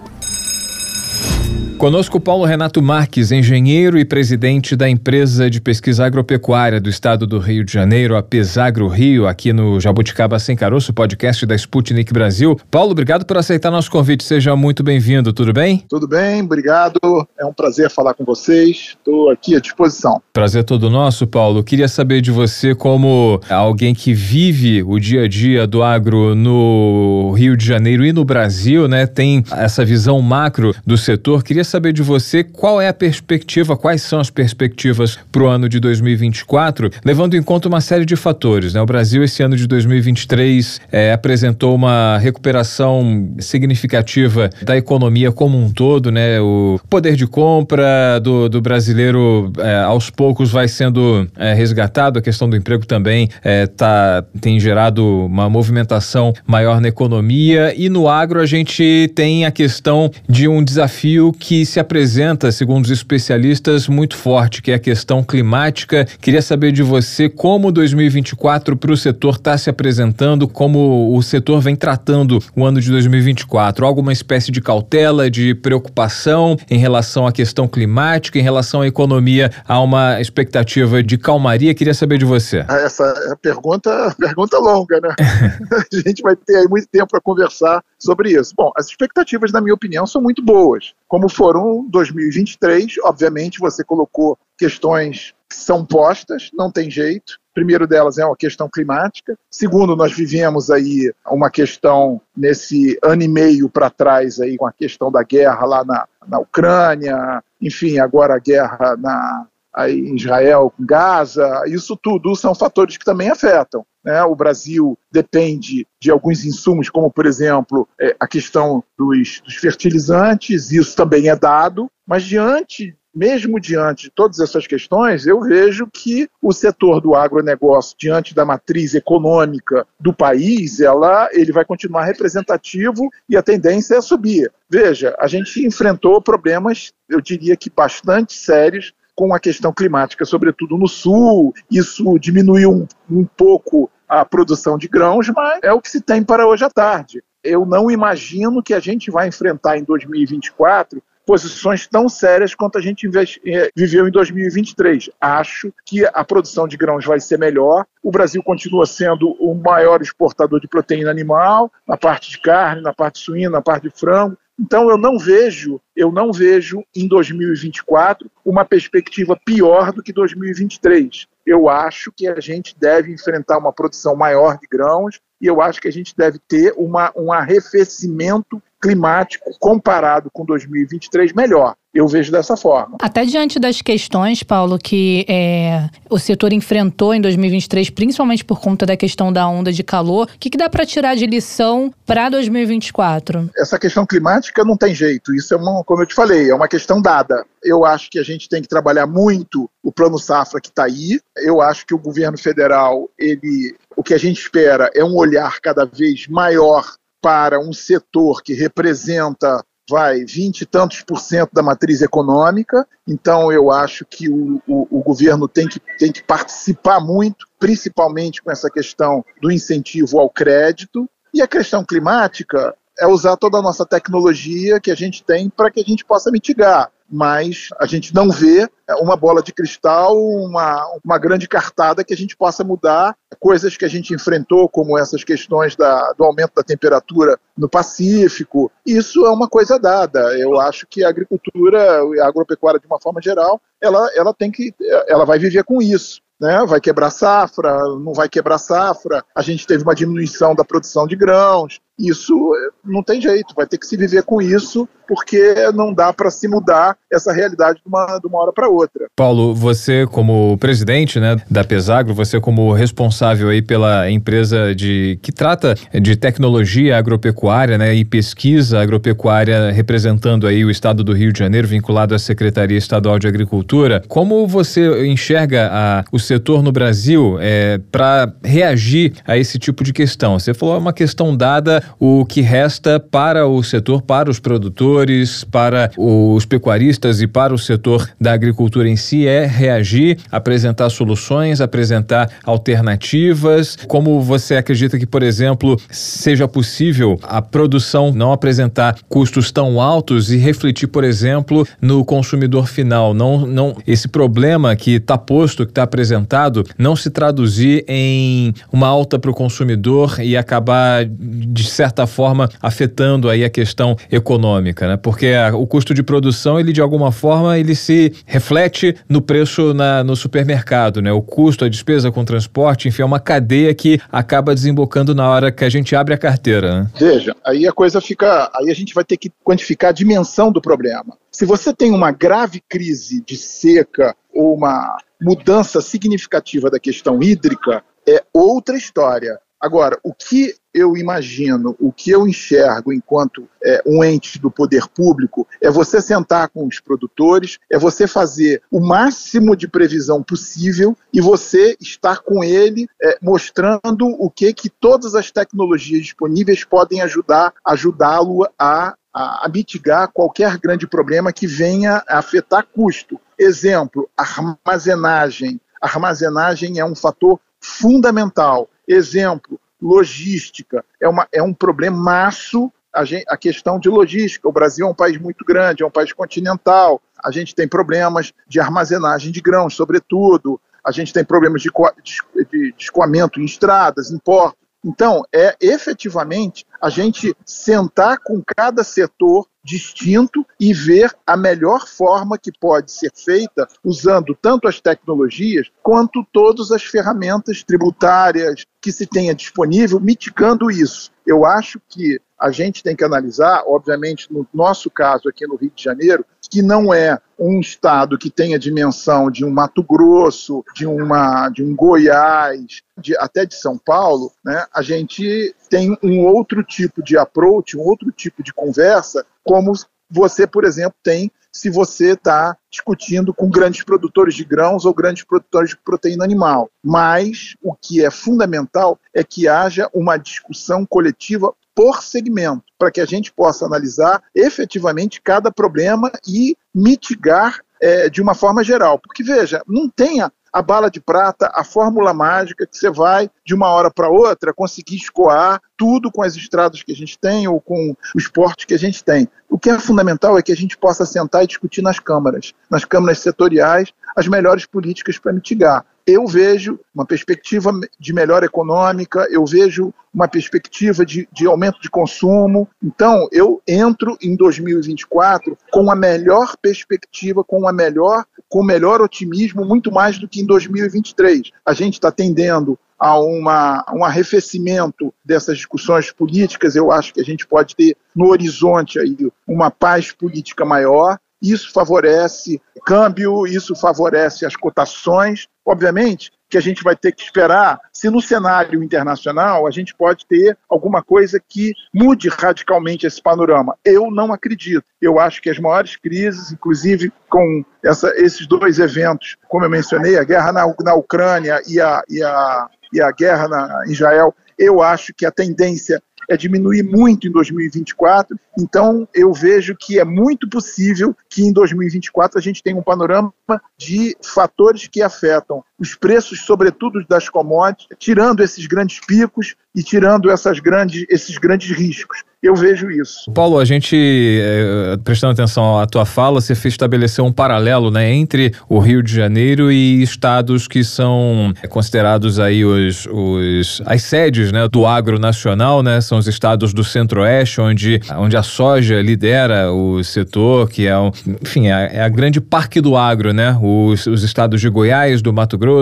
Conosco Paulo Renato Marques, engenheiro e presidente da empresa de pesquisa agropecuária do estado do Rio de Janeiro, a Pesagro Rio, aqui no Jabuticaba Sem Caroço, podcast da Sputnik Brasil. Paulo, obrigado por aceitar nosso convite. Seja muito bem-vindo, tudo bem? Tudo bem, obrigado. É um prazer falar com vocês. Estou aqui à disposição. Prazer todo nosso, Paulo. Queria saber de você como alguém que vive o dia a dia do agro no Rio de Janeiro e no Brasil, né? Tem essa visão macro do setor. Queria saber de você qual é a perspectiva, quais são as perspectivas para o ano de 2024, levando em conta uma série de fatores. Né? O Brasil, esse ano de 2023, é, apresentou uma recuperação significativa da economia como um todo, né? O poder de compra do, do brasileiro é, aos poucos vai sendo é, resgatado, a questão do emprego também é, tá, tem gerado uma movimentação maior na economia e no agro a gente tem a questão de um desafio que se apresenta, segundo os especialistas, muito forte, que é a questão climática. Queria saber de você como 2024 para o setor está se apresentando, como o setor vem tratando o ano de 2024. Alguma espécie de cautela, de preocupação em relação à questão climática, em relação à economia, há uma expectativa de calmaria. Queria saber de você. Essa pergunta, pergunta longa, né? a gente vai ter aí muito tempo para conversar sobre isso. Bom, as expectativas, na minha opinião, são muito boas. Como foram 2023, obviamente você colocou questões que são postas, não tem jeito. Primeiro delas é uma questão climática. Segundo, nós vivemos aí uma questão nesse ano e meio para trás aí com a questão da guerra lá na, na Ucrânia, enfim, agora a guerra na, Israel Gaza. Isso tudo são fatores que também afetam. Né? O Brasil depende de alguns insumos, como, por exemplo, é, a questão dos, dos fertilizantes, isso também é dado, mas diante mesmo diante de todas essas questões, eu vejo que o setor do agronegócio, diante da matriz econômica do país, ela, ele vai continuar representativo e a tendência é subir. Veja, a gente enfrentou problemas, eu diria que bastante sérios, com a questão climática, sobretudo no sul. Isso diminuiu um, um pouco a produção de grãos, mas é o que se tem para hoje à tarde. Eu não imagino que a gente vai enfrentar em 2024 posições tão sérias quanto a gente eh, viveu em 2023. Acho que a produção de grãos vai ser melhor. O Brasil continua sendo o maior exportador de proteína animal, na parte de carne, na parte suína, na parte de frango. Então eu não vejo, eu não vejo em 2024 uma perspectiva pior do que 2023. Eu acho que a gente deve enfrentar uma produção maior de grãos e eu acho que a gente deve ter uma, um arrefecimento climático comparado com 2023 melhor. Eu vejo dessa forma. Até diante das questões, Paulo, que é, o setor enfrentou em 2023, principalmente por conta da questão da onda de calor, o que, que dá para tirar de lição para 2024? Essa questão climática não tem jeito. Isso é uma, como eu te falei, é uma questão dada. Eu acho que a gente tem que trabalhar muito o plano safra que está aí. Eu acho que o governo federal, ele, o que a gente espera é um olhar cada vez maior para um setor que representa vai 20 e tantos por cento da matriz econômica, então eu acho que o, o, o, governo tem que, tem que participar muito, principalmente com essa questão do incentivo ao crédito. E a questão climática, é usar toda a nossa tecnologia que a gente tem para que a gente possa mitigar mas a gente não vê uma bola de cristal, uma, uma grande cartada que a gente possa mudar coisas que a gente enfrentou, como essas questões da, do aumento da temperatura no Pacífico. Isso é uma coisa dada. Eu acho que a agricultura, a agropecuária de uma forma geral, ela, ela tem que, ela vai viver com isso. Né, vai quebrar safra, não vai quebrar safra. A gente teve uma diminuição da produção de grãos, isso eh, não tem jeito, vai ter que se viver com isso, porque não dá para se mudar essa realidade de uma, de uma hora para outra. Paulo, você como presidente né, da Pesagro, você como responsável aí pela empresa de que trata de tecnologia agropecuária né, e pesquisa agropecuária, representando aí o estado do Rio de Janeiro, vinculado à Secretaria Estadual de Agricultura, como você enxerga a, o setor no Brasil é, para reagir a esse tipo de questão? Você falou é uma questão dada o que resta para o setor, para os produtores, para os pecuaristas e para o setor da agricultura em si é reagir, apresentar soluções, apresentar alternativas. Como você acredita que, por exemplo, seja possível a produção não apresentar custos tão altos e refletir, por exemplo, no consumidor final? Não, não esse problema que está posto, que está apresentado, não se traduzir em uma alta para o consumidor e acabar de certa forma afetando aí a questão econômica, né? Porque a, o custo de produção, ele de alguma forma, ele se reflete no preço na, no supermercado, né? O custo, a despesa com transporte, enfim, é uma cadeia que acaba desembocando na hora que a gente abre a carteira, né? Veja, aí a coisa fica, aí a gente vai ter que quantificar a dimensão do problema. Se você tem uma grave crise de seca ou uma mudança significativa da questão hídrica, é outra história. Agora, o que eu imagino, o que eu enxergo enquanto é, um ente do poder público é você sentar com os produtores, é você fazer o máximo de previsão possível e você estar com ele é, mostrando o que que todas as tecnologias disponíveis podem ajudar ajudá-lo a, a, a mitigar qualquer grande problema que venha a afetar custo. Exemplo, armazenagem. Armazenagem é um fator fundamental. Exemplo, logística. É, uma, é um problemaço a, gente, a questão de logística. O Brasil é um país muito grande, é um país continental. A gente tem problemas de armazenagem de grãos, sobretudo. A gente tem problemas de, de, de escoamento em estradas, em portos. Então, é efetivamente a gente sentar com cada setor distinto e ver a melhor forma que pode ser feita usando tanto as tecnologias quanto todas as ferramentas tributárias que se tenha disponível, mitigando isso. Eu acho que a gente tem que analisar, obviamente, no nosso caso aqui no Rio de Janeiro, que não é um estado que tenha dimensão de um Mato Grosso, de, uma, de um Goiás, de, até de São Paulo, né, a gente tem um outro tipo de approach, um outro tipo de conversa, como você, por exemplo, tem se você está discutindo com grandes produtores de grãos ou grandes produtores de proteína animal. Mas o que é fundamental é que haja uma discussão coletiva por segmento, para que a gente possa analisar efetivamente cada problema e mitigar é, de uma forma geral. Porque, veja, não tenha a bala de prata, a fórmula mágica que você vai, de uma hora para outra, conseguir escoar tudo com as estradas que a gente tem ou com os portos que a gente tem. O que é fundamental é que a gente possa sentar e discutir nas câmaras, nas câmaras setoriais, as melhores políticas para mitigar. Eu vejo uma perspectiva de melhora econômica, eu vejo uma perspectiva de, de aumento de consumo. Então, eu entro em 2024 com a melhor perspectiva, com a melhor, com o melhor otimismo, muito mais do que em 2023. A gente está tendendo a uma, um arrefecimento dessas discussões políticas. Eu acho que a gente pode ter no horizonte aí uma paz política maior. Isso favorece câmbio, isso favorece as cotações. Obviamente que a gente vai ter que esperar se no cenário internacional a gente pode ter alguma coisa que mude radicalmente esse panorama. Eu não acredito. Eu acho que as maiores crises, inclusive com essa, esses dois eventos, como eu mencionei, a guerra na, na Ucrânia e a, e a, e a guerra na, em Israel, eu acho que a tendência é diminuir muito em 2024. Então, eu vejo que é muito possível que em 2024 a gente tenha um panorama de fatores que afetam os preços, sobretudo das commodities, tirando esses grandes picos e tirando essas grandes, esses grandes riscos. eu vejo isso. Paulo, a gente, é, prestando atenção à tua fala, você fez estabelecer um paralelo né, entre o Rio de Janeiro e estados que são considerados aí os, os, as sedes né, do agro nacional, né? São os estados do centro-oeste, onde, onde a soja lidera o setor, que é, enfim, é, é, a grande parque do agro, né? Os, os estados de Goiás, do Mato Grosso,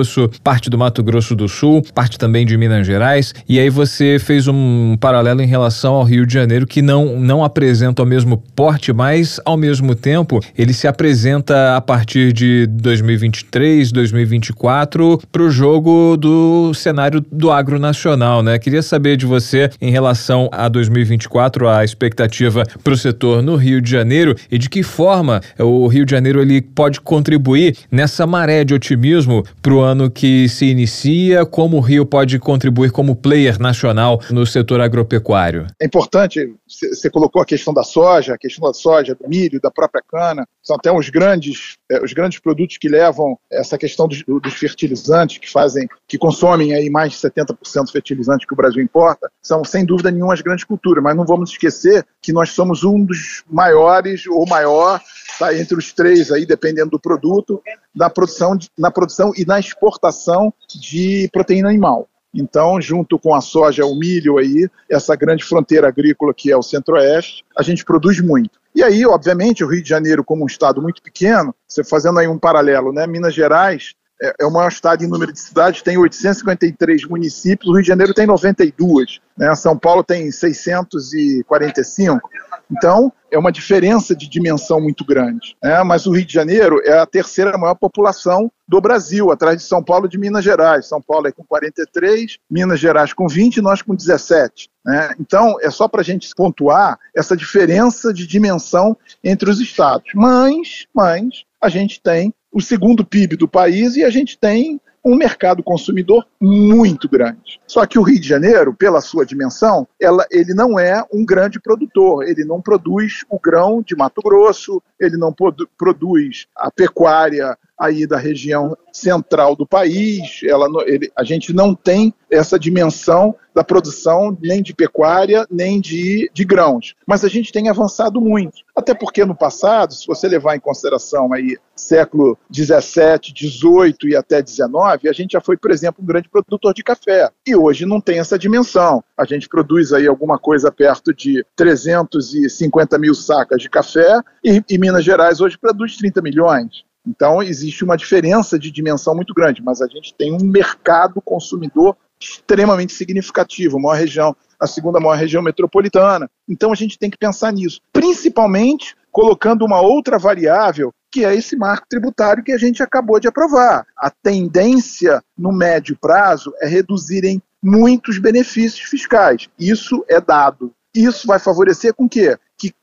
parte do Mato Grosso do Sul, parte também de Minas Gerais. E aí você fez um paralelo em relação ao Rio de Janeiro Janeiro que não, não apresenta o mesmo porte, mas ao mesmo tempo ele se apresenta a partir de 2023, 2024 para o jogo do cenário do agro nacional, né? Queria saber de você em relação a 2024, a expectativa para o setor no Rio de Janeiro e de que forma o Rio de Janeiro ele pode contribuir nessa maré de otimismo para o ano que se inicia, como o Rio pode contribuir como player nacional no setor agropecuário. É importante você colocou a questão da soja, a questão da soja, do milho, da própria cana, são até os grandes, é, os grandes produtos que levam essa questão dos, dos, fertilizantes, que fazem, que consomem aí mais de 70% do fertilizante que o Brasil importa, são sem dúvida nenhuma as grandes culturas, mas não vamos esquecer que nós somos um dos maiores ou maior, está entre os três aí, dependendo do produto, na produção, na produção e na exportação de proteína animal. Então, junto com a soja, o milho aí, essa grande fronteira agrícola que é o Centro-Oeste, a gente produz muito. E aí, obviamente, o Rio de Janeiro, como um estado muito pequeno, você fazendo aí um paralelo, né? Minas Gerais é, é o maior estado em número de cidades, tem 853 municípios, o Rio de Janeiro tem 92, né? São Paulo tem 645. Então, é uma diferença de dimensão muito grande. Né? Mas o Rio de Janeiro é a terceira maior população do Brasil, atrás de São Paulo e de Minas Gerais. São Paulo é com 43, Minas Gerais com 20 e nós com 17. Né? Então, é só para a gente pontuar essa diferença de dimensão entre os estados. Mas, mas, a gente tem o segundo PIB do país e a gente tem um mercado consumidor muito grande. Só que o Rio de Janeiro, pela sua dimensão, ela, ele não é um grande produtor, ele não produz o grão de Mato Grosso, ele não produ produz a pecuária aí da região central do país. Ela, ele, a gente não tem essa dimensão da produção nem de pecuária, nem de, de grãos. Mas a gente tem avançado muito. Até porque no passado, se você levar em consideração aí século 17, 18 e até 19, a gente já foi, por exemplo, um grande produtor de café. E hoje não tem essa dimensão. A gente produz aí alguma coisa perto de 350 mil sacas de café e, e Minas Gerais hoje produz 30 milhões. Então, existe uma diferença de dimensão muito grande, mas a gente tem um mercado consumidor extremamente significativo, maior região, a segunda maior região metropolitana. Então, a gente tem que pensar nisso, principalmente colocando uma outra variável, que é esse marco tributário que a gente acabou de aprovar. A tendência no médio prazo é reduzirem muitos benefícios fiscais. Isso é dado. Isso vai favorecer com que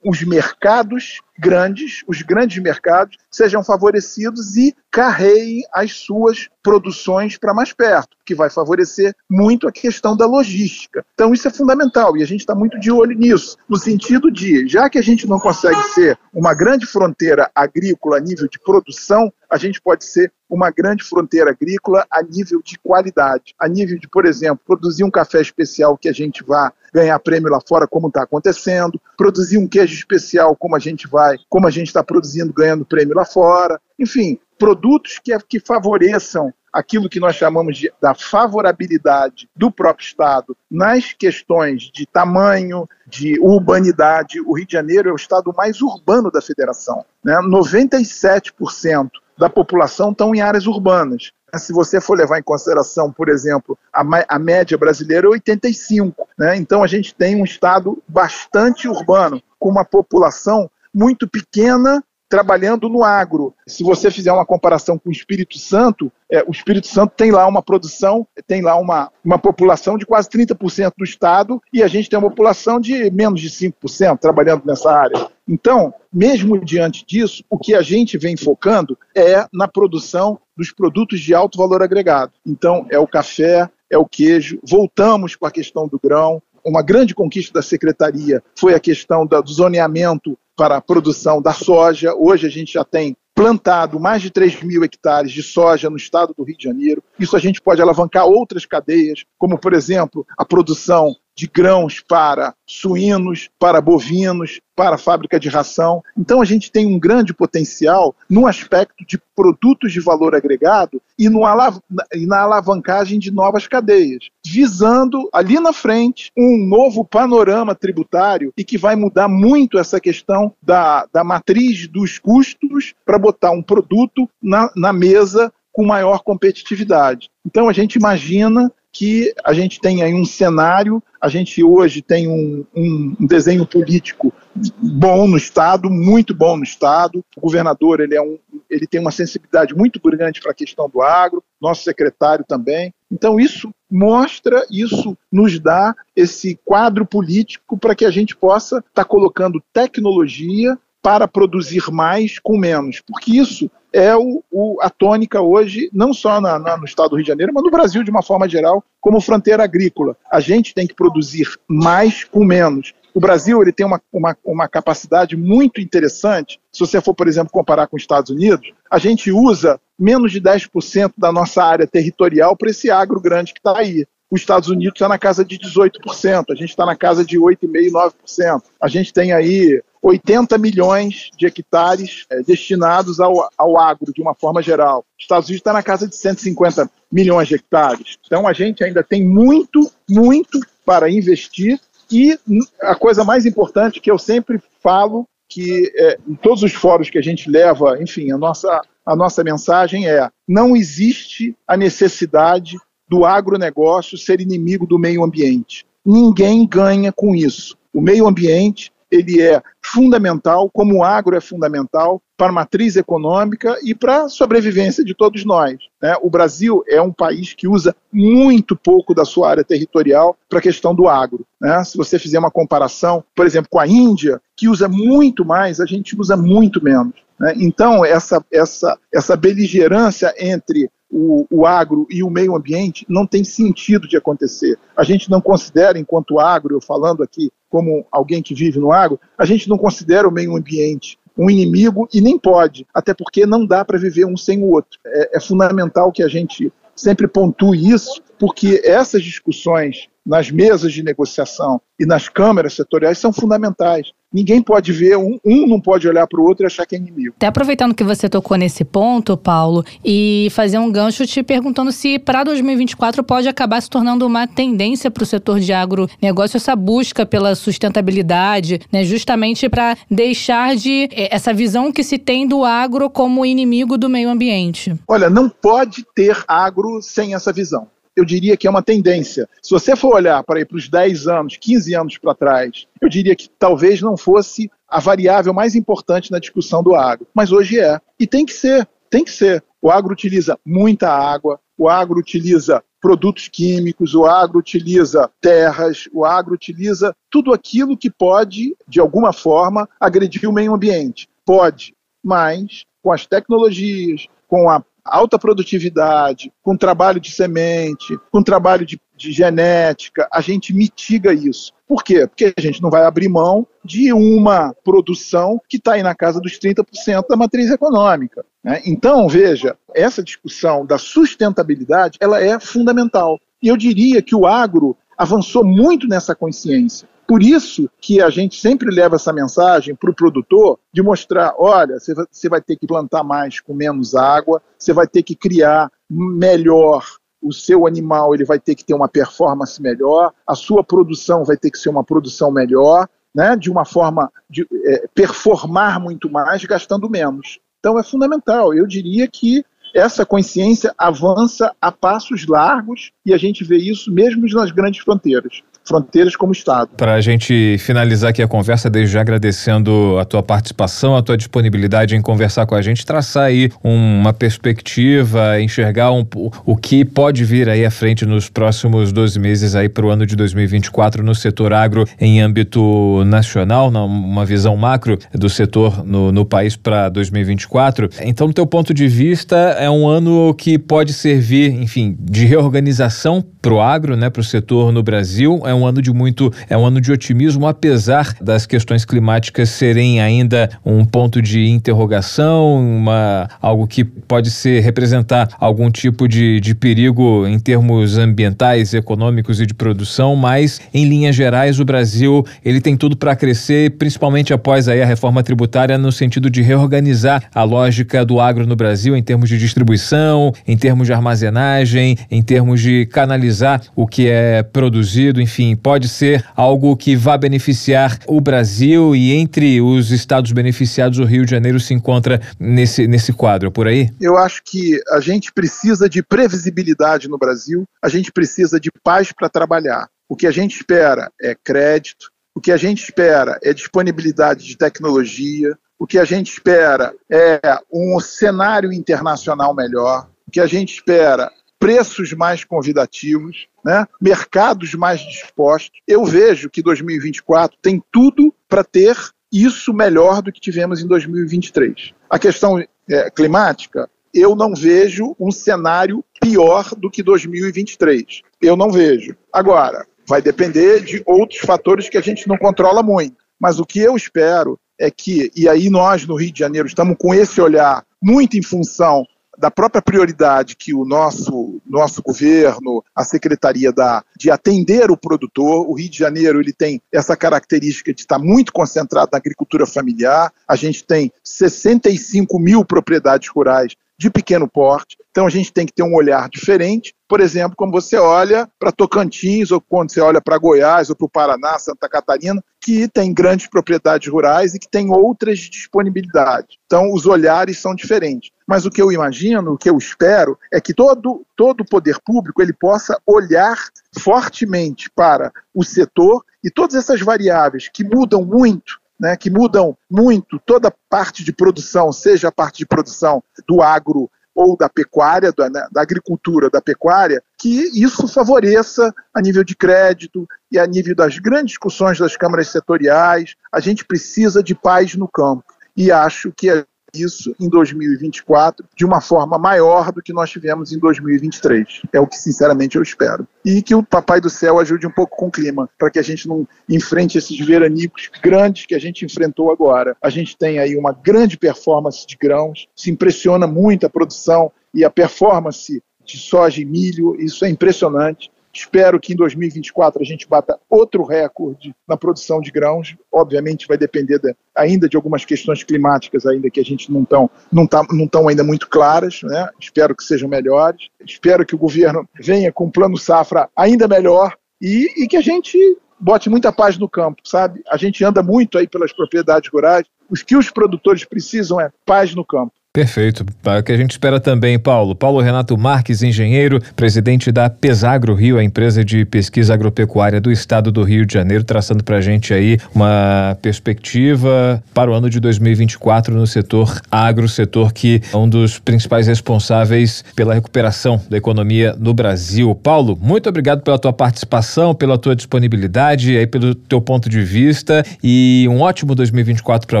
os mercados grandes, os grandes mercados, sejam favorecidos e carreiem as suas produções para mais perto, que vai favorecer muito a questão da logística. Então, isso é fundamental e a gente está muito de olho nisso, no sentido de, já que a gente não consegue ser uma grande fronteira agrícola a nível de produção, a gente pode ser uma grande fronteira agrícola a nível de qualidade, a nível de, por exemplo, produzir um café especial que a gente vá ganhar prêmio lá fora, como está acontecendo, produzir um queijo especial, como a gente vai, como a gente está produzindo, ganhando prêmio lá fora, enfim, produtos que, que favoreçam aquilo que nós chamamos de, da favorabilidade do próprio Estado nas questões de tamanho, de urbanidade. O Rio de Janeiro é o estado mais urbano da federação. Né? 97% da população estão em áreas urbanas. Se você for levar em consideração, por exemplo, a, a média brasileira é 85. Né? Então a gente tem um estado bastante urbano, com uma população muito pequena trabalhando no agro. Se você fizer uma comparação com o Espírito Santo, é, o Espírito Santo tem lá uma produção, tem lá uma, uma população de quase 30% do estado e a gente tem uma população de menos de 5% trabalhando nessa área. Então, mesmo diante disso, o que a gente vem focando é na produção dos produtos de alto valor agregado. Então, é o café, é o queijo. Voltamos com a questão do grão. Uma grande conquista da secretaria foi a questão do zoneamento para a produção da soja. Hoje a gente já tem plantado mais de 3 mil hectares de soja no estado do Rio de Janeiro. Isso a gente pode alavancar outras cadeias, como, por exemplo, a produção de grãos para suínos, para bovinos, para fábrica de ração. Então a gente tem um grande potencial no aspecto de produtos de valor agregado e, alav e na alavancagem de novas cadeias, visando ali na frente um novo panorama tributário e que vai mudar muito essa questão da, da matriz dos custos para botar um produto na, na mesa com maior competitividade. Então a gente imagina que a gente tem aí um cenário, a gente hoje tem um, um, desenho político bom no Estado, muito bom no Estado. O governador ele, é um, ele tem uma sensibilidade muito grande para a questão do agro, nosso secretário também. Então, isso mostra, isso nos dá esse quadro político para que a gente possa estar tá colocando tecnologia para produzir mais com menos, porque isso é o, o, a tônica hoje, não só na, na, no estado do Rio de Janeiro, mas no Brasil de uma forma geral, como fronteira agrícola. A gente tem que produzir mais com menos. O Brasil ele tem uma, uma, uma capacidade muito interessante. Se você for, por exemplo, comparar com os Estados Unidos, a gente usa menos de 10% da nossa área territorial para esse agro grande que está aí. Os Estados Unidos está na casa de 18%, a gente está na casa de 8,5%, 9%. A gente tem aí 80 milhões de hectares é, destinados ao, ao agro, de uma forma geral. Os Estados Unidos está na casa de 150 milhões de hectares. Então a gente ainda tem muito, muito para investir. E a coisa mais importante que eu sempre falo, que é, em todos os fóruns que a gente leva, enfim, a nossa, a nossa mensagem é: não existe a necessidade do agronegócio ser inimigo do meio ambiente. Ninguém ganha com isso. O meio ambiente ele é fundamental, como o agro é fundamental para a matriz econômica e para a sobrevivência de todos nós. Né? O Brasil é um país que usa muito pouco da sua área territorial para a questão do agro. Né? Se você fizer uma comparação, por exemplo, com a Índia, que usa muito mais, a gente usa muito menos. Né? Então, essa, essa, essa beligerância entre o, o, agro e o meio ambiente não tem sentido de acontecer. A gente não considera, enquanto agro, eu falando aqui como alguém que vive no agro, a gente não considera o meio ambiente um inimigo e nem pode, até porque não dá para viver um sem o outro. É, é fundamental que a gente sempre pontue isso, porque essas discussões nas mesas de negociação e nas câmeras setoriais são fundamentais. Ninguém pode ver, um, um não pode olhar para o outro e achar que é inimigo. Até aproveitando que você tocou nesse ponto, Paulo, e fazer um gancho te perguntando se para 2024 pode acabar se tornando uma tendência para o setor de agronegócio essa busca pela sustentabilidade, né, justamente para deixar de é, essa visão que se tem do agro como inimigo do meio ambiente. Olha, não pode ter agro sem essa visão eu diria que é uma tendência. Se você for olhar para os 10 anos, 15 anos para trás, eu diria que talvez não fosse a variável mais importante na discussão do agro. Mas hoje é. E tem que ser, tem que ser. O agro utiliza muita água, o agro utiliza produtos químicos, o agro utiliza terras, o agro utiliza tudo aquilo que pode, de alguma forma, agredir o meio ambiente. Pode, mas com as tecnologias, com a alta produtividade, com trabalho de semente, com trabalho de, de genética, a gente mitiga isso. Por quê? Porque a gente não vai abrir mão de uma produção que está aí na casa dos 30% da matriz econômica. Né? Então, veja, essa discussão da sustentabilidade ela é fundamental. E eu diria que o agro avançou muito nessa consciência. Por isso que a gente sempre leva essa mensagem para o produtor de mostrar, olha, você vai ter que plantar mais com menos água, você vai ter que criar melhor o seu animal, ele vai ter que ter uma performance melhor, a sua produção vai ter que ser uma produção melhor, né, de uma forma de é, performar muito mais, gastando menos. Então é fundamental. Eu diria que essa consciência avança a passos largos e a gente vê isso mesmo nas grandes fronteiras fronteiras como Estado. Para a gente finalizar aqui a conversa, desde já agradecendo a tua participação, a tua disponibilidade em conversar com a gente, traçar aí uma perspectiva, enxergar um, o que pode vir aí à frente nos próximos 12 meses aí para o ano de 2024 no setor agro em âmbito nacional, uma visão macro do setor no, no país para 2024. Então, do teu ponto de vista, é um ano que pode servir, enfim, de reorganização para o agro, né, para o setor no Brasil. É um ano de muito, é um ano de otimismo, apesar das questões climáticas serem ainda um ponto de interrogação, uma, algo que pode ser representar algum tipo de, de perigo em termos ambientais, econômicos e de produção, mas em linhas gerais o Brasil ele tem tudo para crescer, principalmente após aí a reforma tributária no sentido de reorganizar a lógica do agro no Brasil em termos de distribuição, em termos de armazenagem, em termos de canalizar o que é produzido, enfim, pode ser algo que vá beneficiar o Brasil e entre os estados beneficiados o Rio de Janeiro se encontra nesse, nesse quadro, por aí? Eu acho que a gente precisa de previsibilidade no Brasil, a gente precisa de paz para trabalhar. O que a gente espera é crédito, o que a gente espera é disponibilidade de tecnologia, o que a gente espera é um cenário internacional melhor, o que a gente espera preços mais convidativos, né? mercados mais dispostos. Eu vejo que 2024 tem tudo para ter isso melhor do que tivemos em 2023. A questão é, climática, eu não vejo um cenário pior do que 2023. Eu não vejo. Agora, vai depender de outros fatores que a gente não controla muito. Mas o que eu espero é que, e aí nós no Rio de Janeiro estamos com esse olhar muito em função da própria prioridade que o nosso, nosso governo, a secretaria dá de atender o produtor. O Rio de Janeiro ele tem essa característica de estar muito concentrado na agricultura familiar. A gente tem 65 mil propriedades rurais de pequeno porte. Então a gente tem que ter um olhar diferente. Por exemplo, quando você olha para Tocantins, ou quando você olha para Goiás, ou para o Paraná, Santa Catarina, que tem grandes propriedades rurais e que tem outras disponibilidades. Então os olhares são diferentes. Mas o que eu imagino, o que eu espero, é que todo, todo o poder público ele possa olhar fortemente para o setor e todas essas variáveis que mudam muito né, que mudam muito toda a parte de produção, seja a parte de produção do agro ou da pecuária, da, né, da, agricultura, da pecuária, que isso favoreça a nível de crédito e a nível das grandes discussões das câmaras setoriais. A gente precisa de paz no campo. E acho que isso em 2024 de uma forma maior do que nós tivemos em 2023. É o que, sinceramente, eu espero. E que o Papai do Céu ajude um pouco com o clima, para que a gente não enfrente esses veranicos grandes que a gente enfrentou agora. A gente tem aí uma grande performance de grãos, se impressiona muito a produção e a performance de soja e milho, isso é impressionante. Espero que em 2024 a gente bata outro recorde na produção de grãos. Obviamente vai depender de, ainda de algumas questões climáticas ainda que a gente não estão não tá, não ainda muito claras. Né? Espero que sejam melhores. Espero que o governo venha com um plano safra ainda melhor e, e que a gente bote muita paz no campo, sabe? A gente anda muito aí pelas propriedades rurais. Os que os produtores precisam é paz no campo. Perfeito. É o que a gente espera também, Paulo. Paulo Renato Marques, engenheiro, presidente da Pesagro Rio, a empresa de pesquisa agropecuária do estado do Rio de Janeiro, traçando para a gente aí uma perspectiva para o ano de 2024 no setor agro, setor que é um dos principais responsáveis pela recuperação da economia no Brasil. Paulo, muito obrigado pela tua participação, pela tua disponibilidade, aí pelo teu ponto de vista e um ótimo 2024 para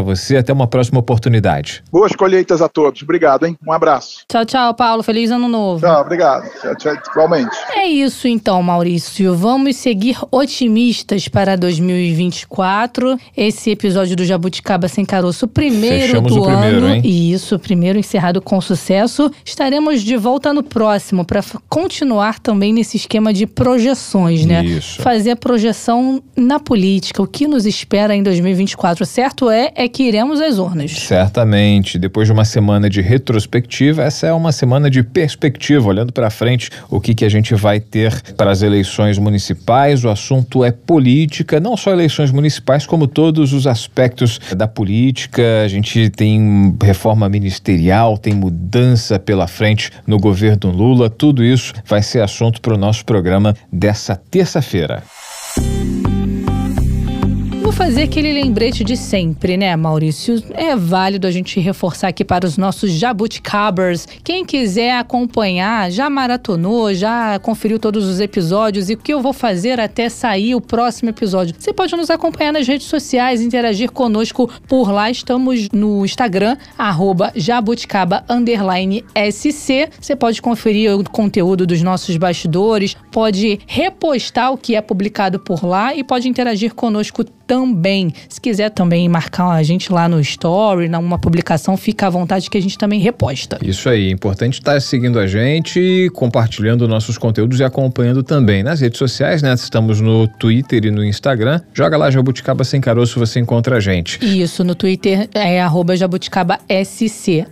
você. Até uma próxima oportunidade. Boas colheitas a todos todos. Obrigado, hein? Um abraço. Tchau, tchau, Paulo. Feliz ano novo. Tchau, obrigado. Tchau, tchau, igualmente. É isso então, Maurício. Vamos seguir otimistas para 2024. Esse episódio do Jabuticaba Sem Caroço, primeiro Fechamos do o primeiro, ano. Hein? Isso, primeiro encerrado com sucesso. Estaremos de volta no próximo para continuar também nesse esquema de projeções, né? Isso. Fazer a projeção na política, o que nos espera em 2024. Certo é, é que iremos às urnas. Certamente. Depois de uma semana de retrospectiva, essa é uma semana de perspectiva, olhando para frente o que, que a gente vai ter para as eleições municipais. O assunto é política, não só eleições municipais, como todos os aspectos da política. A gente tem reforma ministerial, tem mudança pela frente no governo Lula. Tudo isso vai ser assunto para o nosso programa dessa terça-feira fazer aquele lembrete de sempre, né, Maurício? É válido a gente reforçar aqui para os nossos jabuticabers. Quem quiser acompanhar, já maratonou, já conferiu todos os episódios e o que eu vou fazer até sair o próximo episódio. Você pode nos acompanhar nas redes sociais, interagir conosco por lá. Estamos no Instagram, arroba jabuticaba SC. Você pode conferir o conteúdo dos nossos bastidores, pode repostar o que é publicado por lá e pode interagir conosco também. Se quiser também marcar a gente lá no Story, numa publicação, fica à vontade que a gente também reposta. Isso aí, importante estar seguindo a gente, compartilhando nossos conteúdos e acompanhando também nas redes sociais, né? Estamos no Twitter e no Instagram. Joga lá Jabuticaba Sem Caroço, você encontra a gente. Isso, no Twitter é arroba jabuticabasc.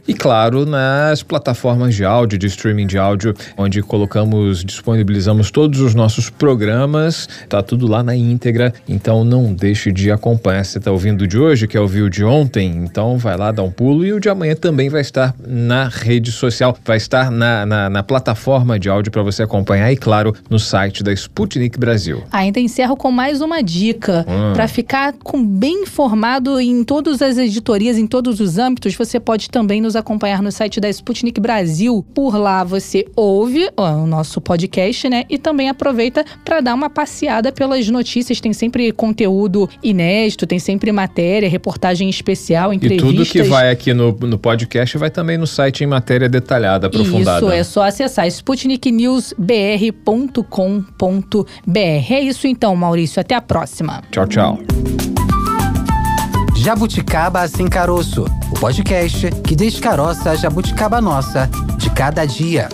E claro, nas plataformas de áudio, de streaming de áudio, onde colocamos, disponibilizamos todos os nossos programas, tá tudo lá na íntegra, então não deixe deixe de acompanhar. Você está ouvindo o de hoje, que é ouvir o de ontem, então vai lá dar um pulo. E o de amanhã também vai estar na rede social, vai estar na, na, na plataforma de áudio para você acompanhar e, claro, no site da Sputnik Brasil. Ainda encerro com mais uma dica. Hum. Para ficar com, bem informado em todas as editorias, em todos os âmbitos, você pode também nos acompanhar no site da Sputnik Brasil. Por lá você ouve o nosso podcast, né? E também aproveita para dar uma passeada pelas notícias. Tem sempre conteúdo inédito, tem sempre matéria, reportagem especial, entrevistas. E tudo que vai aqui no, no podcast vai também no site em matéria detalhada, aprofundada. Isso, é só acessar sputniknewsbr.com.br. É isso então, Maurício. Até a próxima. Tchau, tchau. Jabuticaba Sem Caroço, o podcast que descaroça a jabuticaba nossa de cada dia.